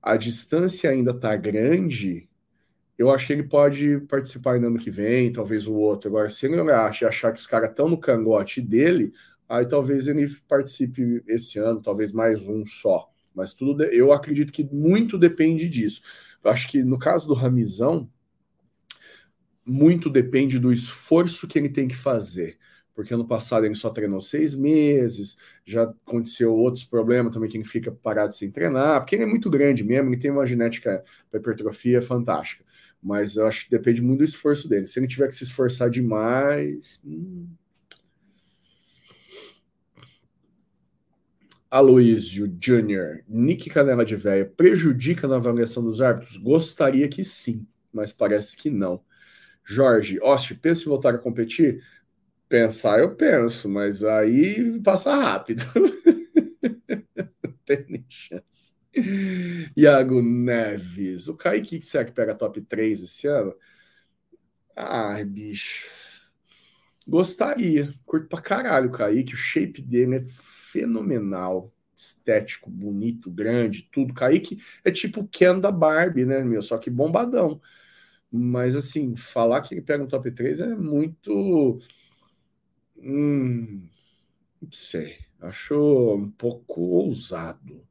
a distância ainda está grande, eu acho que ele pode participar no ano que vem, talvez o outro. Agora, se ele acha, achar que os caras estão no cangote dele, aí talvez ele participe esse ano, talvez mais um só. Mas tudo eu acredito que muito depende disso. Eu acho que no caso do Ramizão, muito depende do esforço que ele tem que fazer porque ano passado ele só treinou seis meses, já aconteceu outros problemas também que ele fica parado sem treinar, porque ele é muito grande mesmo, ele tem uma genética para hipertrofia fantástica. Mas eu acho que depende muito do esforço dele. Se ele tiver que se esforçar demais. Hum... Aloysio Jr., Nick Canela de Véia, prejudica na avaliação dos árbitros? Gostaria que sim, mas parece que não. Jorge, Oste, pensa em voltar a competir? Pensar eu penso, mas aí passa rápido. (laughs) Não tem nem chance. (laughs) Iago Neves. O Kaique, será que pega top 3 esse ano? Ai, bicho. Gostaria, curto pra caralho o Kaique, o shape dele é fenomenal, estético, bonito, grande, tudo. Kaique é tipo o Ken da Barbie, né, meu? Só que bombadão. Mas, assim, falar que ele pega um top 3 é muito. Hum, não sei. Acho um pouco ousado.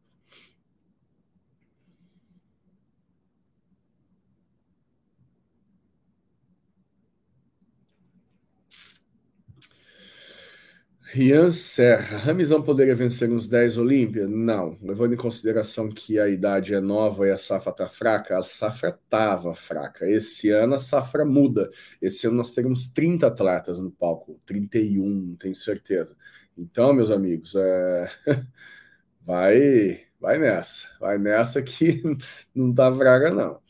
Rian Serra, Ramizão poderia vencer uns 10 Olímpia? Não, levando em consideração que a idade é nova e a safra tá fraca, a safra tava fraca. Esse ano a safra muda. Esse ano nós teremos 30 atletas no palco, 31, tenho certeza. Então, meus amigos, é... (laughs) vai, vai nessa, vai nessa que (laughs) não tá fraca não.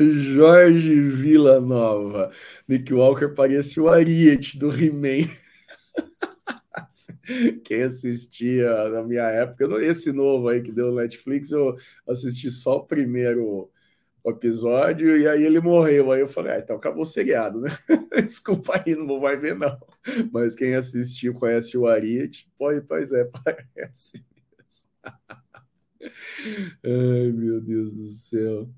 Jorge Villanova. Nick Walker parece o Ariete do He-Man. (laughs) Quem assistia na minha época, esse novo aí que deu no Netflix, eu assisti só o primeiro episódio e aí ele morreu. Aí eu falei, ah, então acabou o seriado, né? (laughs) Desculpa aí, não vai ver não. Mas quem assistiu conhece o Ariete, pois, pois é, (laughs) parece mesmo. Ai, meu Deus do céu.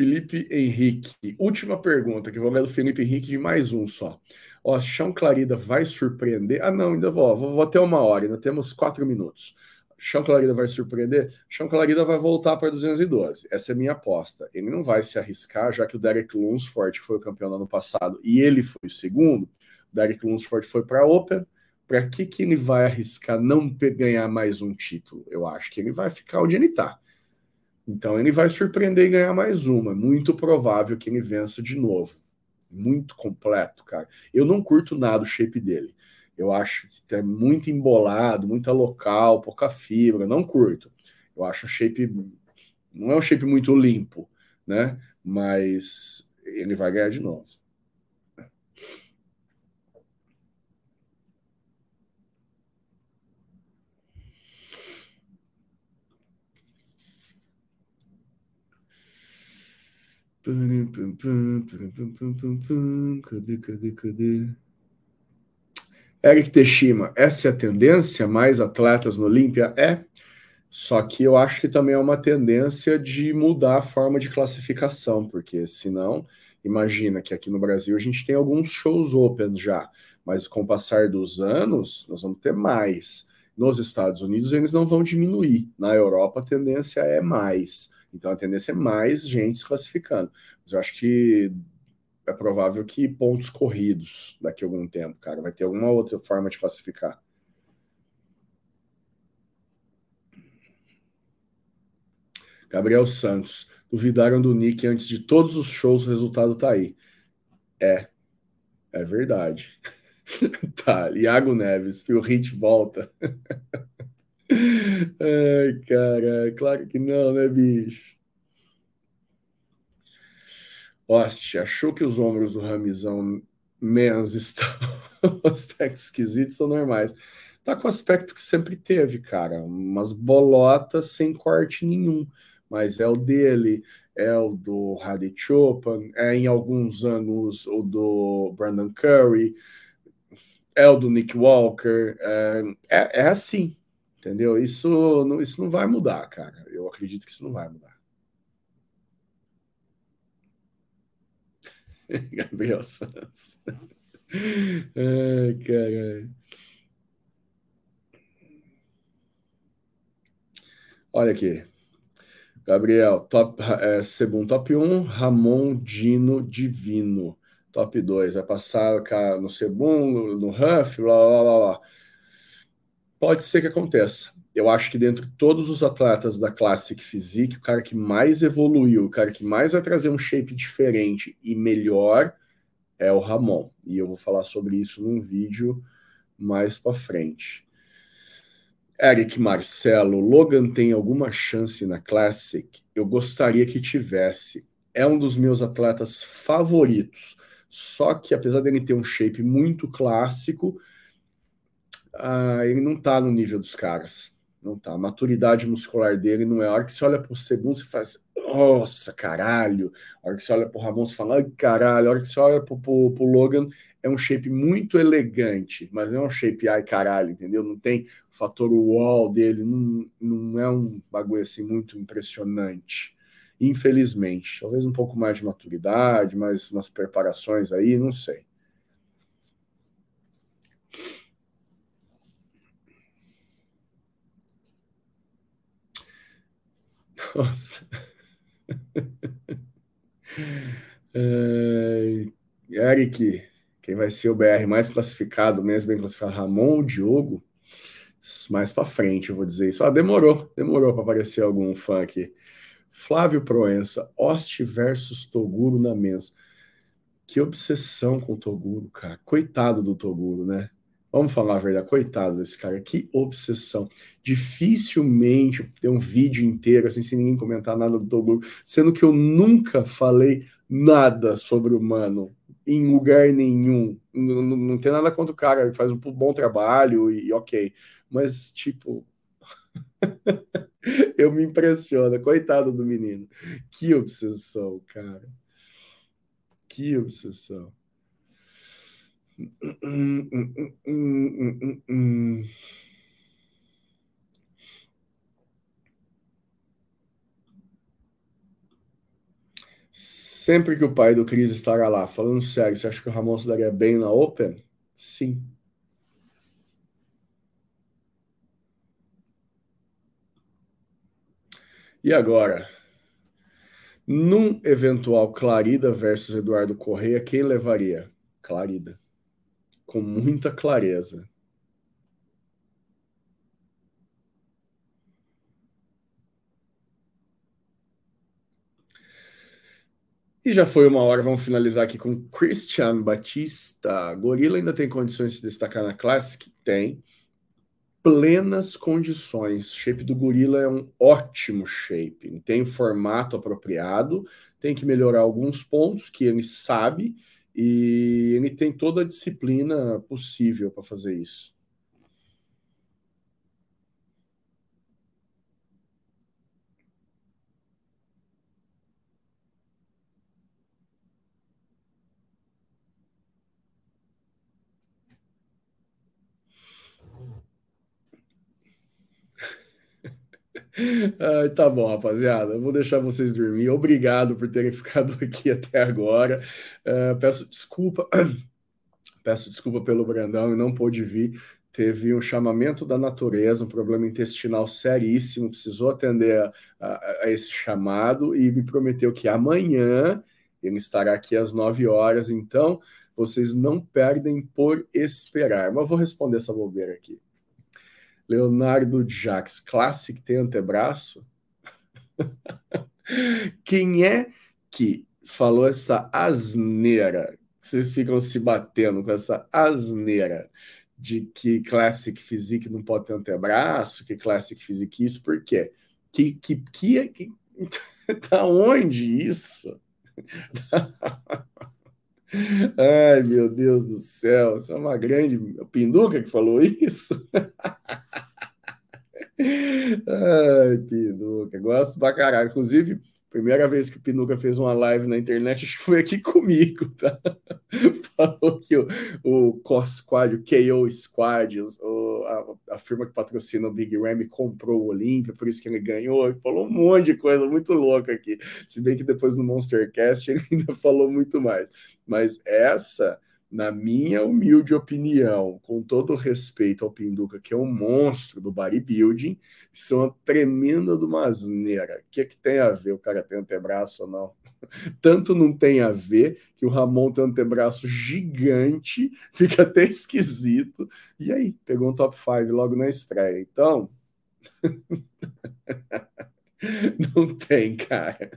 Felipe Henrique. Última pergunta, que vou ler do Felipe Henrique de mais um só. Ó, Chão Clarida vai surpreender? Ah, não, ainda vou, vou, vou até uma hora, ainda temos quatro minutos. Chão Clarida vai surpreender? Chão Clarida vai voltar para 212. Essa é minha aposta. Ele não vai se arriscar, já que o Derek Lunsford, que foi o campeão no ano passado, e ele foi o segundo, o Derek Lunsford foi para a Open. Para que, que ele vai arriscar não ganhar mais um título? Eu acho que ele vai ficar onde ele está. Então ele vai surpreender e ganhar mais uma. Muito provável que ele vença de novo. Muito completo, cara. Eu não curto nada o shape dele. Eu acho que é muito embolado, muita local, pouca fibra. Não curto. Eu acho o shape. Não é um shape muito limpo, né? Mas ele vai ganhar de novo. Cadê, cadê, cadê? Eric Teshima, essa é a tendência? Mais atletas no Olímpia? É. Só que eu acho que também é uma tendência de mudar a forma de classificação, porque senão, imagina que aqui no Brasil a gente tem alguns shows open já, mas com o passar dos anos, nós vamos ter mais. Nos Estados Unidos, eles não vão diminuir. Na Europa, a tendência é mais. Então a tendência é mais gente se classificando. Mas eu acho que é provável que pontos corridos daqui a algum tempo, cara. Vai ter alguma outra forma de classificar. Gabriel Santos. Duvidaram do Nick antes de todos os shows, o resultado tá aí. É. É verdade. (laughs) tá, Iago Neves, Phil Hit volta. (laughs) Ai, cara, claro que não, né, bicho? Hostia, achou que os ombros do Ramizão Mens (laughs) estão aspecto esquisito, são normais. Tá com o aspecto que sempre teve, cara. Umas bolotas sem corte nenhum. Mas é o dele, é o do Hadi Chopin, é em alguns anos o do Brandon Curry, é o do Nick Walker. É, é, é assim, Entendeu? Isso não, isso não vai mudar, cara. Eu acredito que isso não vai mudar. (laughs) Gabriel Santos. (laughs) Ai, caralho. Olha aqui. Gabriel, top, é, segundo top 1, Ramon Dino Divino. Top 2, vai passar no segundo, no Huff, blá blá blá blá. Pode ser que aconteça. Eu acho que dentre todos os atletas da Classic Physique, o cara que mais evoluiu, o cara que mais vai trazer um shape diferente e melhor é o Ramon. E eu vou falar sobre isso num vídeo mais para frente. Eric Marcelo, Logan tem alguma chance na Classic? Eu gostaria que tivesse. É um dos meus atletas favoritos. Só que apesar dele ter um shape muito clássico, ah, ele não tá no nível dos caras. Não tá. A maturidade muscular dele não é. A hora que você olha pro segundo, você faz, nossa, caralho. A hora que você olha pro Ramon, você fala, ai, caralho. A hora que você olha pro, pro, pro Logan, é um shape muito elegante, mas não é um shape ai caralho, entendeu? Não tem o fator wall dele, não, não é um bagulho assim muito impressionante. Infelizmente. Talvez um pouco mais de maturidade, mais umas preparações aí, não sei. Nossa. (laughs) É, Eric, quem vai ser o BR mais classificado, mesmo bem classificado, Ramon ou Diogo? Mais para frente, eu vou dizer isso. Ah, demorou, demorou para aparecer algum fã aqui. Flávio Proença, Oste versus Toguro na mesa. Que obsessão com o Toguro, cara. Coitado do Toguro, né? Vamos falar a verdade, coitado desse cara, que obsessão. Dificilmente ter um vídeo inteiro assim sem ninguém comentar nada do Toguro, sendo que eu nunca falei nada sobre o mano em lugar nenhum. Não, não, não tem nada contra o cara, ele faz um bom trabalho e, e ok. Mas, tipo. (laughs) eu me impressiono, coitado do menino. Que obsessão, cara. Que obsessão. Sempre que o pai do Cris estará lá, falando sério, você acha que o Ramon se daria bem na Open? Sim. E agora? Num eventual Clarida versus Eduardo Correia, quem levaria? Clarida com muita clareza. E já foi uma hora, vamos finalizar aqui com Christian Batista. Gorila ainda tem condições de se destacar na Classic? Tem. Plenas condições. Shape do Gorila é um ótimo shape. Tem formato apropriado, tem que melhorar alguns pontos que ele sabe e ele tem toda a disciplina possível para fazer isso. Ah, tá bom, rapaziada. Eu vou deixar vocês dormir. Obrigado por terem (laughs) ficado aqui até agora. Uh, peço desculpa, (clears throat) peço desculpa pelo Brandão e não pôde vir. Teve um chamamento da natureza, um problema intestinal seríssimo. Precisou atender a, a, a esse chamado e me prometeu que amanhã ele estará aqui às 9 horas. Então, vocês não perdem por esperar. Mas vou responder essa bobeira aqui. Leonardo Jacques, Classic tem antebraço? (laughs) Quem é que falou essa asneira? Vocês ficam se batendo com essa asneira de que Classic Physique não pode ter antebraço, que Classic Physique isso, por quê? Que, que, que, que (laughs) da onde isso? (laughs) Ai, meu Deus do céu, isso é uma grande. Pinduca que falou isso? (laughs) Ai, Pinduca, gosto pra caralho. Inclusive, primeira vez que o Pinuca fez uma live na internet, acho que foi aqui comigo, tá? (laughs) Falou que o, o COS Squad, o KO Squad, o, a, a, firma que patrocina o Big Ram comprou o Olímpia, por isso que ele ganhou. Falou um monte de coisa muito louca aqui. Se bem que depois no Monstercast ele (laughs) ainda falou muito mais. Mas essa na minha humilde opinião, com todo respeito ao Pinduca, que é um monstro do bodybuilding, isso é uma tremenda de uma asneira. O que, é que tem a ver o cara ter antebraço ou não? (laughs) Tanto não tem a ver que o Ramon tem um antebraço gigante, (laughs) fica até esquisito. E aí, pegou um top 5 logo na estreia. Então, (laughs) não tem, cara.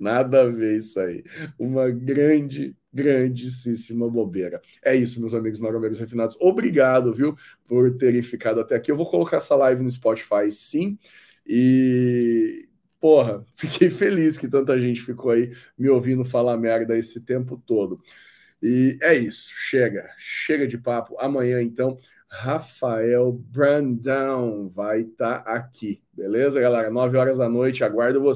Nada a ver isso aí. Uma grande, grandíssima bobeira. É isso, meus amigos marombeiros refinados. Obrigado, viu, por terem ficado até aqui. Eu vou colocar essa live no Spotify, sim. E, porra, (laughs) fiquei feliz que tanta gente ficou aí me ouvindo falar merda esse tempo todo. E é isso, chega, chega de papo. Amanhã, então, Rafael Brandão vai estar tá aqui, beleza, galera? 9 horas da noite, aguardo você.